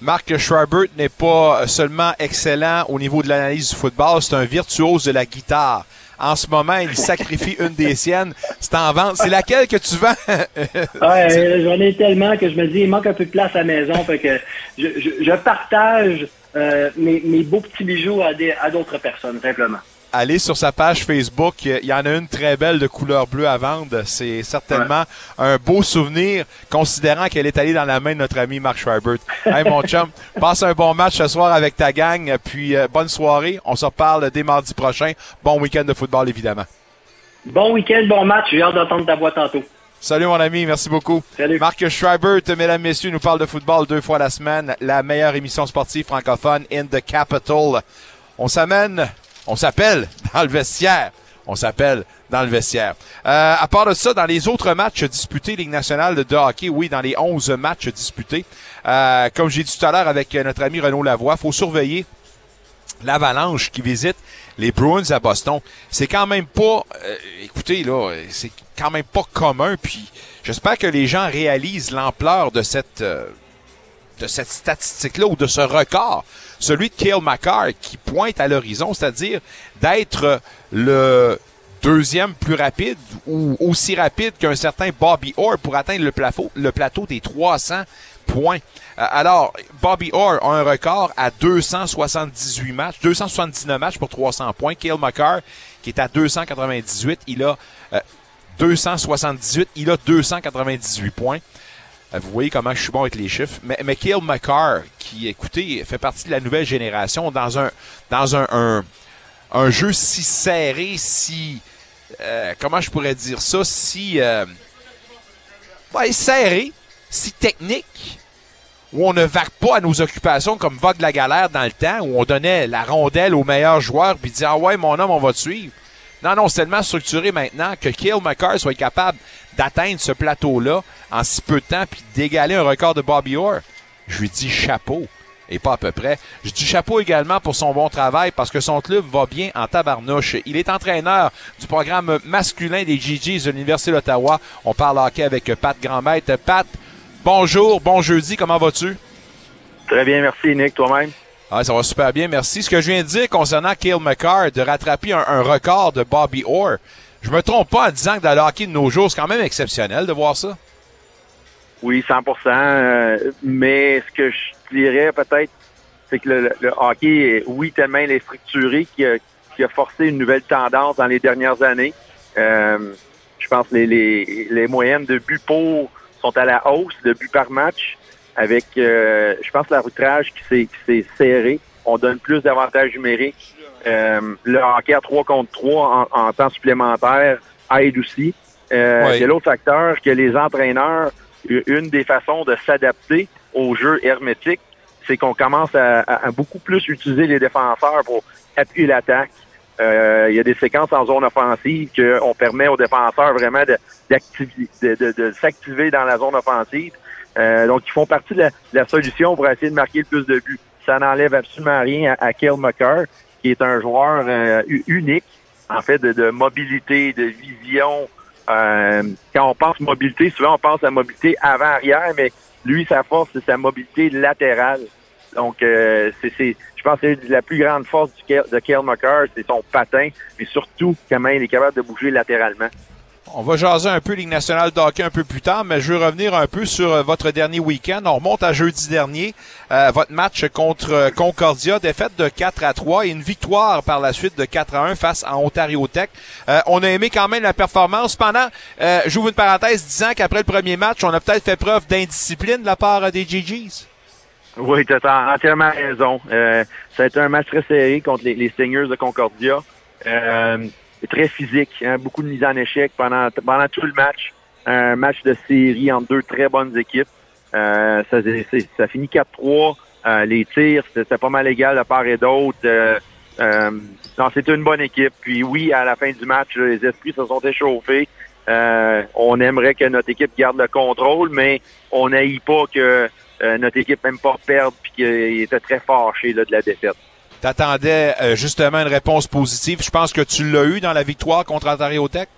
Marc Schreibert n'est pas seulement excellent au niveau de l'analyse du football, c'est un virtuose de la guitare. En ce moment, il sacrifie une des siennes. C'est en vente. C'est laquelle que tu vends? <laughs> ouais, j'en ai tellement que je me dis, il manque un peu de place à la maison. Fait que je, je, je partage euh, mes, mes, beaux petits bijoux à, des, à d'autres personnes, simplement allez sur sa page Facebook. Il y en a une très belle de couleur bleue à vendre. C'est certainement un beau souvenir, considérant qu'elle est allée dans la main de notre ami Marc Schreibert. <laughs> Hey, mon chum, passe un bon match ce soir avec ta gang. Puis euh, bonne soirée. On se reparle dès mardi prochain. Bon week-end de football, évidemment. Bon week-end, bon match. J'ai hâte d'entendre ta voix tantôt. Salut mon ami, merci beaucoup. Salut. Marc Schreibert, mesdames, messieurs, nous parle de football deux fois la semaine. La meilleure émission sportive francophone in the capital. On s'amène on s'appelle dans le vestiaire. On s'appelle dans le vestiaire. Euh, à part de ça, dans les autres matchs disputés, Ligue nationale de hockey, oui, dans les 11 matchs disputés, euh, comme j'ai dit tout à l'heure avec notre ami Renaud Lavoie, faut surveiller l'avalanche qui visite les Bruins à Boston. C'est quand même pas, euh, écoutez là, c'est quand même pas commun. Puis j'espère que les gens réalisent l'ampleur de cette de cette statistique-là ou de ce record, celui de Kale McCarr qui pointe à l'horizon, c'est-à-dire d'être le deuxième plus rapide ou aussi rapide qu'un certain Bobby Orr pour atteindre le le plateau des 300 points. Euh, alors, Bobby Orr a un record à 278 matchs, 279 matchs pour 300 points. Kale McCarr, qui est à 298, il a 278, euh, il a 298 points. Euh, vous voyez comment je suis bon avec les chiffres. Mais, mais McCarr, qui, écoutez, fait partie de la nouvelle génération dans un, jeu si serré, si, comment je pourrais dire ça, si, euh, serré, si technique, où on ne vague pas à nos occupations comme vague la galère dans le temps, où on donnait la rondelle aux meilleurs joueurs, puis dit, ah ouais, mon homme, on va te suivre. Non, non, c'est tellement structuré maintenant que Kill McCarr soit capable d'atteindre ce plateau-là en si peu de temps puis d'égaler un record de Bobby Orr. Je lui dis chapeau. Et pas à peu près. Je dis chapeau également pour son bon travail parce que son club va bien en tabarnouche. Il est entraîneur du programme masculin des GGs de l'Université d'Ottawa. On parle hockey avec Pat Grandmaître. Pat, bonjour, bon jeudi, comment vas-tu? Très bien, merci Nick, toi-même? Ah, ça va super bien, merci. Ce que je viens de dire concernant Kale McCarr, de rattraper un, record de Bobby Orr, je me trompe pas en disant que dans le hockey de nos jours, c'est quand même exceptionnel de voir ça. Oui, 100% euh, Mais ce que je dirais peut-être, c'est que le, hockey, oui, tellement il est structuré qui a, forcé une nouvelle tendance dans les dernières années. Euh, je pense que les, les, les moyennes de pour sont à la hausse, de buts par match avec, euh, je pense, l'arbitrage qui s'est serré. On donne plus d'avantages numériques. Euh, le hockey à 3 contre 3 en, temps supplémentaire aide aussi. Euh, Il y a l'autre facteur que les entraîneurs, une des façons de s'adapter au jeu hermétique, c'est qu'on commence à, beaucoup plus utiliser les défenseurs pour appuyer l'attaque. Euh, il y a des séquences en zone offensive qu'on permet aux défenseurs vraiment de, de, de s'activer dans la zone offensive. Euh, donc, ils font partie de la, solution pour essayer de marquer le plus de buts. Ça n'enlève absolument rien à, à Kale McCarr, qui est un joueur euh, unique, en fait, de, mobilité, de vision. Euh, quand on pense mobilité, souvent on pense à mobilité avant-arrière, mais lui, sa force, c'est sa mobilité latérale. Donc, c'est, je pense que la plus grande force du, de Kale McCarr, c'est son patin, mais surtout comment il est capable de bouger latéralement. On va jaser un peu Ligue nationale de hockey un peu plus tard, mais je veux revenir un peu sur euh, votre dernier week-end. On remonte à jeudi dernier. Euh, votre match contre euh, Concordia, défaite de 4 à 3 et une victoire par la suite de 4 à 1 face à Ontario Tech. on a aimé quand même la performance. Pendant, j'ouvre une parenthèse disant qu'après le premier match, on a peut-être fait preuve d'indiscipline de la part des GGs. Oui, tu as entièrement raison. ça a été un match très serré contre les, les de Concordia très physique, hein, beaucoup de mise en échec pendant, pendant tout le match. Un match de série entre deux très bonnes équipes. Euh, ça, ça finit 4-3. Euh, les tirs, c'était pas mal égal de part et d'autre. Euh, euh, non, c'était une bonne équipe. Puis oui, à la fin du match, les esprits se sont échauffés. on aimerait que notre équipe garde le contrôle, mais on n'aille pas que notre équipe n'aime pas perdre puis qu'il était très fâché là, de la défaite. T'attendais euh, justement une réponse positive. Je pense que tu l'as eu dans la victoire contre Ontario Tech?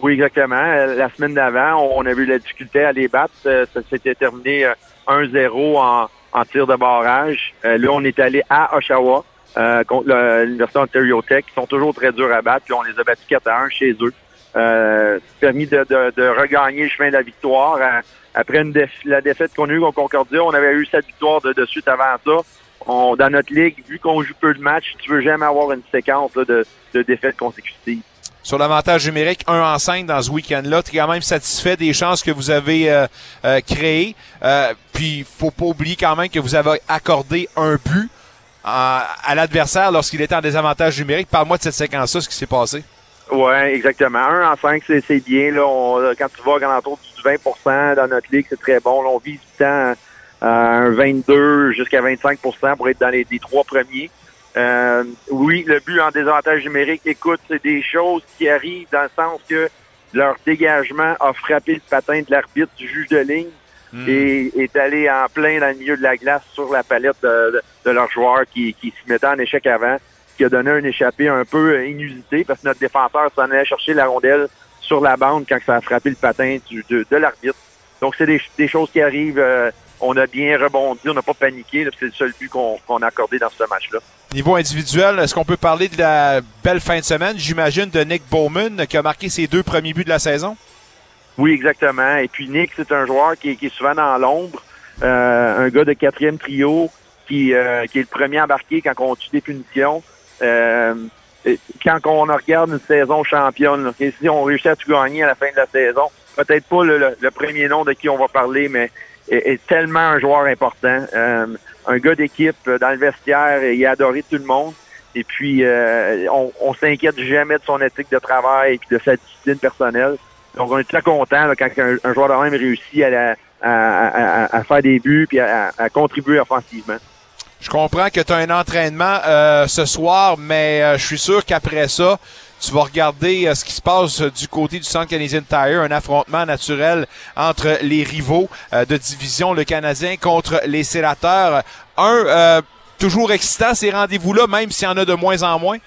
Oui, exactement. Euh, La semaine d'avant, on a eu la difficulté à les battre. Euh, Ça s'était terminé euh, 1-0 en, en tir de barrage. Euh, là, on est allé à Oshawa euh, contre l'Université Ontario Tech, qui sont toujours très durs à battre, puis on les a battus 4 à 1 chez eux. Euh, permis de, de, de regagner le chemin de la victoire. Euh, Après une la défaite qu'on a eue contre Concordia, on avait eu cette victoire de, de suite avant ça. On, dans notre ligue, vu qu'on joue peu de matchs, tu veux jamais avoir une séquence là, de, de défaites consécutives. Sur l'avantage numérique, 1 en 5 dans ce week-end-là, tu es quand même satisfait des chances que vous avez euh, euh, créées. Euh, puis, faut pas oublier quand même que vous avez accordé un but à, à l'adversaire lorsqu'il était en désavantage numérique. Parle-moi de cette séquence-là, ce qui s'est passé. Ouais, exactement. Un en cinq, c'est c'est bien. Là, On- quand tu vas à l'entour du 20% dans notre ligue, c'est très bon. Là, on vise le temps à un 22 jusqu'à 25% pour être dans les, les trois premiers. Euh, oui, le but en désavantage numérique, écoute, c'est des choses qui arrivent dans le sens que leur dégagement a frappé le patin de l'arbitre du juge de ligne et est allé en plein dans le milieu de la glace sur la palette de, leur joueur qui, qui se mettait en échec avant, qui a donné un échappé un peu euh, inusité parce que notre défenseur s'en allait chercher la rondelle sur la bande quand ça a frappé le patin du, de, de l'arbitre. Donc, c'est des, des choses qui arrivent. euh, on a bien rebondi, on n'a pas paniqué. C'est le seul but qu'on a accordé dans ce match-là. Niveau individuel, est-ce qu'on peut parler de la belle fin de semaine, j'imagine, de Nick Bowman, qui a marqué ses deux premiers buts de la saison? Oui, exactement. Et puis Nick, c'est un joueur qui, est- qui est souvent dans l'ombre, Euh, un gars de quatrième trio qui, euh, qui est le premier embarqué quand on tue des punitions. Euh, quand on regarde une saison championne, et si on réussit à tout gagner à la fin de la saison, peut-être pas le, le- le premier nom de qui on va parler, mais est, est tellement un joueur important. Euh, un gars d'équipe euh, dans le vestiaire, et il a adoré tout le monde. Et puis, euh, on, on s'inquiète jamais de son éthique de travail et de sa discipline personnelle. Donc, on est très content quand un, un joueur de même réussit à, la- à, à- à faire des buts à, à contribuer offensivement. Je comprends que tu as un entraînement euh, ce soir, mais euh, je suis sûr qu'après ça, tu vas regarder euh, ce qui se passe euh, du côté du Centre Canadian Tire, un affrontement naturel entre les rivaux euh, de division, le Canadien contre les Sénateurs. Un, euh, toujours excitant ces rendez-vous-là, même s'il y en a de moins en moins?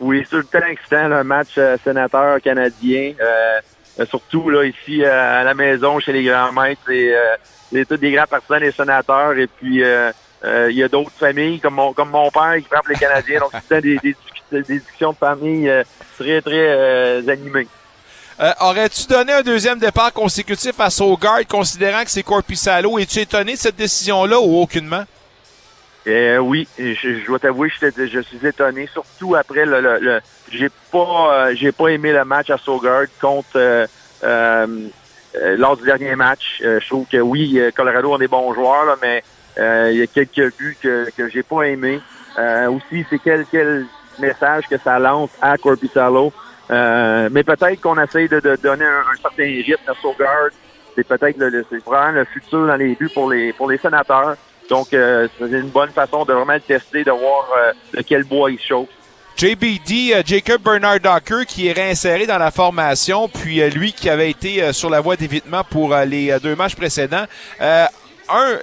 Oui, c'est tout excitant, le match euh, sénateur canadien. Euh, euh, surtout là ici à la maison chez les grands maîtres et les, tous des grands partisans des sénateurs. Et puis il y a d'autres familles comme mon comme mon père qui frappe les Canadiens. Donc c'est des, des discussions de famille euh, très très euh, animées. Euh, Aurais-tu donné un deuxième départ consécutif à Sogard, considérant que c'est Corpissalo? Es-tu étonné de cette décision-là ou aucunement? Euh, oui, je, je dois t'avouer, je, je suis étonné, surtout après le, le, le- j'ai pas euh, j'ai pas aimé le match à Sogard contre lors du dernier match. Je trouve que oui, Colorado ont des bons joueurs, là, mais il y a quelques buts que, que j'ai pas aimé. Aussi, c'est quel, quel message que ça lance à Corpissalo. Euh, mais peut-être qu'on essaye de, de donner un, un certain rythme à Sogard. C'est peut-être le, le- vraiment le futur dans les buts pour les pour les sénateurs. Donc, euh, c'est une bonne façon de vraiment le tester, de voir euh, de quel bois il chauffe. JBD, euh, Jacob Bernard Docker, qui est réinséré dans la formation, puis euh, lui qui avait été euh, sur la voie d'évitement pour les deux matchs précédents. Un,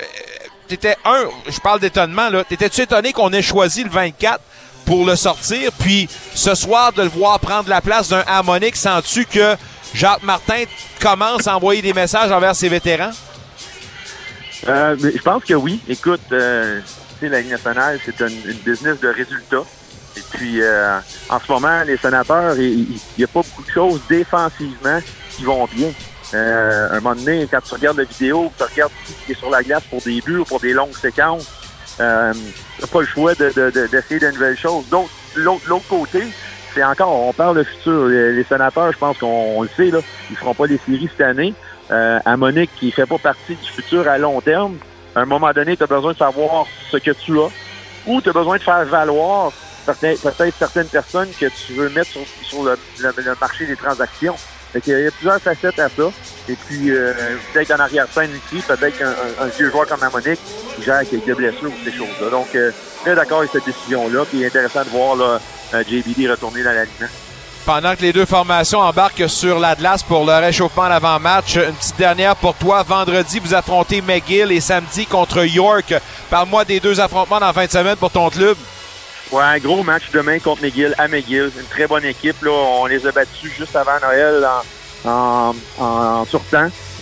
t'étais un, je parle d'étonnement là. T'étais-tu étonné qu'on ait choisi le 24 pour le sortir, puis ce soir de le voir prendre la place d'un harmonique, sens-tu que Jacques Martin commence à envoyer des messages envers ses vétérans? Euh, je pense que oui. Écoute, euh, la Ligue nationale, c'est une business de résultats. Et puis, euh, en ce moment, les sénateurs, il n'y a pas beaucoup de choses défensivement qui vont bien. Un moment donné, quand tu regardes la vidéo, tu regardes qui est sur la glace pour des buts ou pour des longues séquences, euh, pas le choix de, de, de- d'essayer de nouvelles choses. Donc, l'autre, côté, c'est encore, on parle de futur. Les, les sénateurs, je pense qu'on on le sait, là, ils feront pas les séries cette année. Euh, à Monique, qui fait pas partie du futur à long terme, à un moment donné, tu as besoin de savoir ce que tu as ou tu as besoin de faire valoir peut-être certaines personnes que tu veux mettre sur, sur le- le marché des transactions. Fait qu'il y a plusieurs facettes à ça. Et puis, euh, peut-être en arrière-scène aussi, peut-être qu'un un- un vieux joueur comme Monique qui gère quelques blessures ou ces choses-là. Donc, euh, très d'accord avec cette décision-là. Puis intéressant de voir là, euh, JBD retourner dans l'alignement. Pendant que les deux formations embarquent sur l'Atlas pour le réchauffement d'avant-match, une petite dernière pour toi. Vendredi, vous affrontez McGill et samedi contre York. Parle-moi des deux affrontements dans la fin de semaine pour ton club. Ouais, un gros match demain contre McGill à McGill. Une très bonne équipe. Là. On les a battus juste avant Noël en, en, en.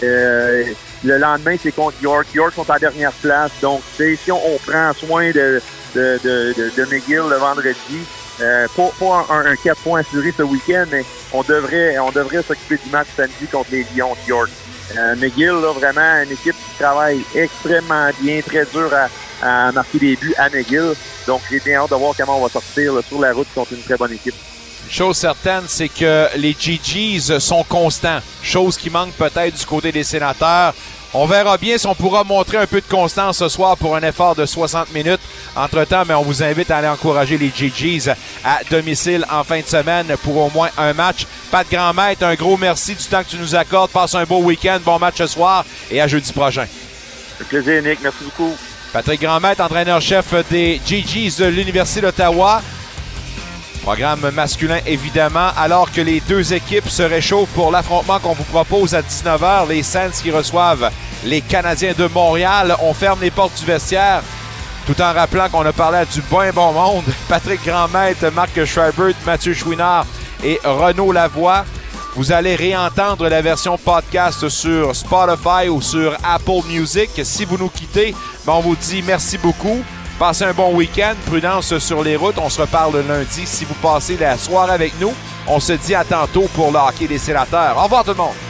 Euh, le lendemain, c'est contre York. York sont en dernière place. Donc, si on, prend soin de, McGill le vendredi, euh, pas, pas un, un 4 points assuré ce week-end, mais on devrait, on devrait s'occuper du match samedi contre les Lions de York. Euh, McGill, là, vraiment une équipe qui travaille extrêmement bien, très dur à, à marquer des buts à McGill. Donc, j'ai bien hâte de voir comment on va sortir là, sur la route contre une très bonne équipe. Une chose certaine, c'est que les GGs sont constants. Chose qui manque peut-être du côté des sénateurs. On verra bien si on pourra montrer un peu de constance ce soir pour un effort de 60 minutes. Entre-temps, mais on vous invite à aller encourager les GGs à domicile en fin de semaine pour au moins un match. Pat Grandmaître, un gros merci du temps que tu nous accordes. Passe un beau week-end, bon match ce soir et à jeudi prochain. Un plaisir, Nick. Merci beaucoup. Patrick Grandmaître, entraîneur-chef des GGs de l'Université d'Ottawa. Programme masculin, évidemment, alors que les deux équipes se réchauffent pour l'affrontement qu'on vous propose à 19h. Les Saints qui reçoivent les Canadiens de Montréal. On ferme les portes du vestiaire tout en rappelant qu'on a parlé à du bon bon monde. <laughs> Patrick Grandmaître, Marc Schreibert, Mathieu Chouinard et Renaud Lavoie. Vous allez réentendre la version podcast sur Spotify ou sur Apple Music. Si vous nous quittez, ben on vous dit merci beaucoup. Passez un bon week-end. Prudence sur les routes. On se reparle lundi. Si vous passez la soirée avec nous, on se dit à tantôt pour le hockey des sénateurs. Au revoir tout le monde.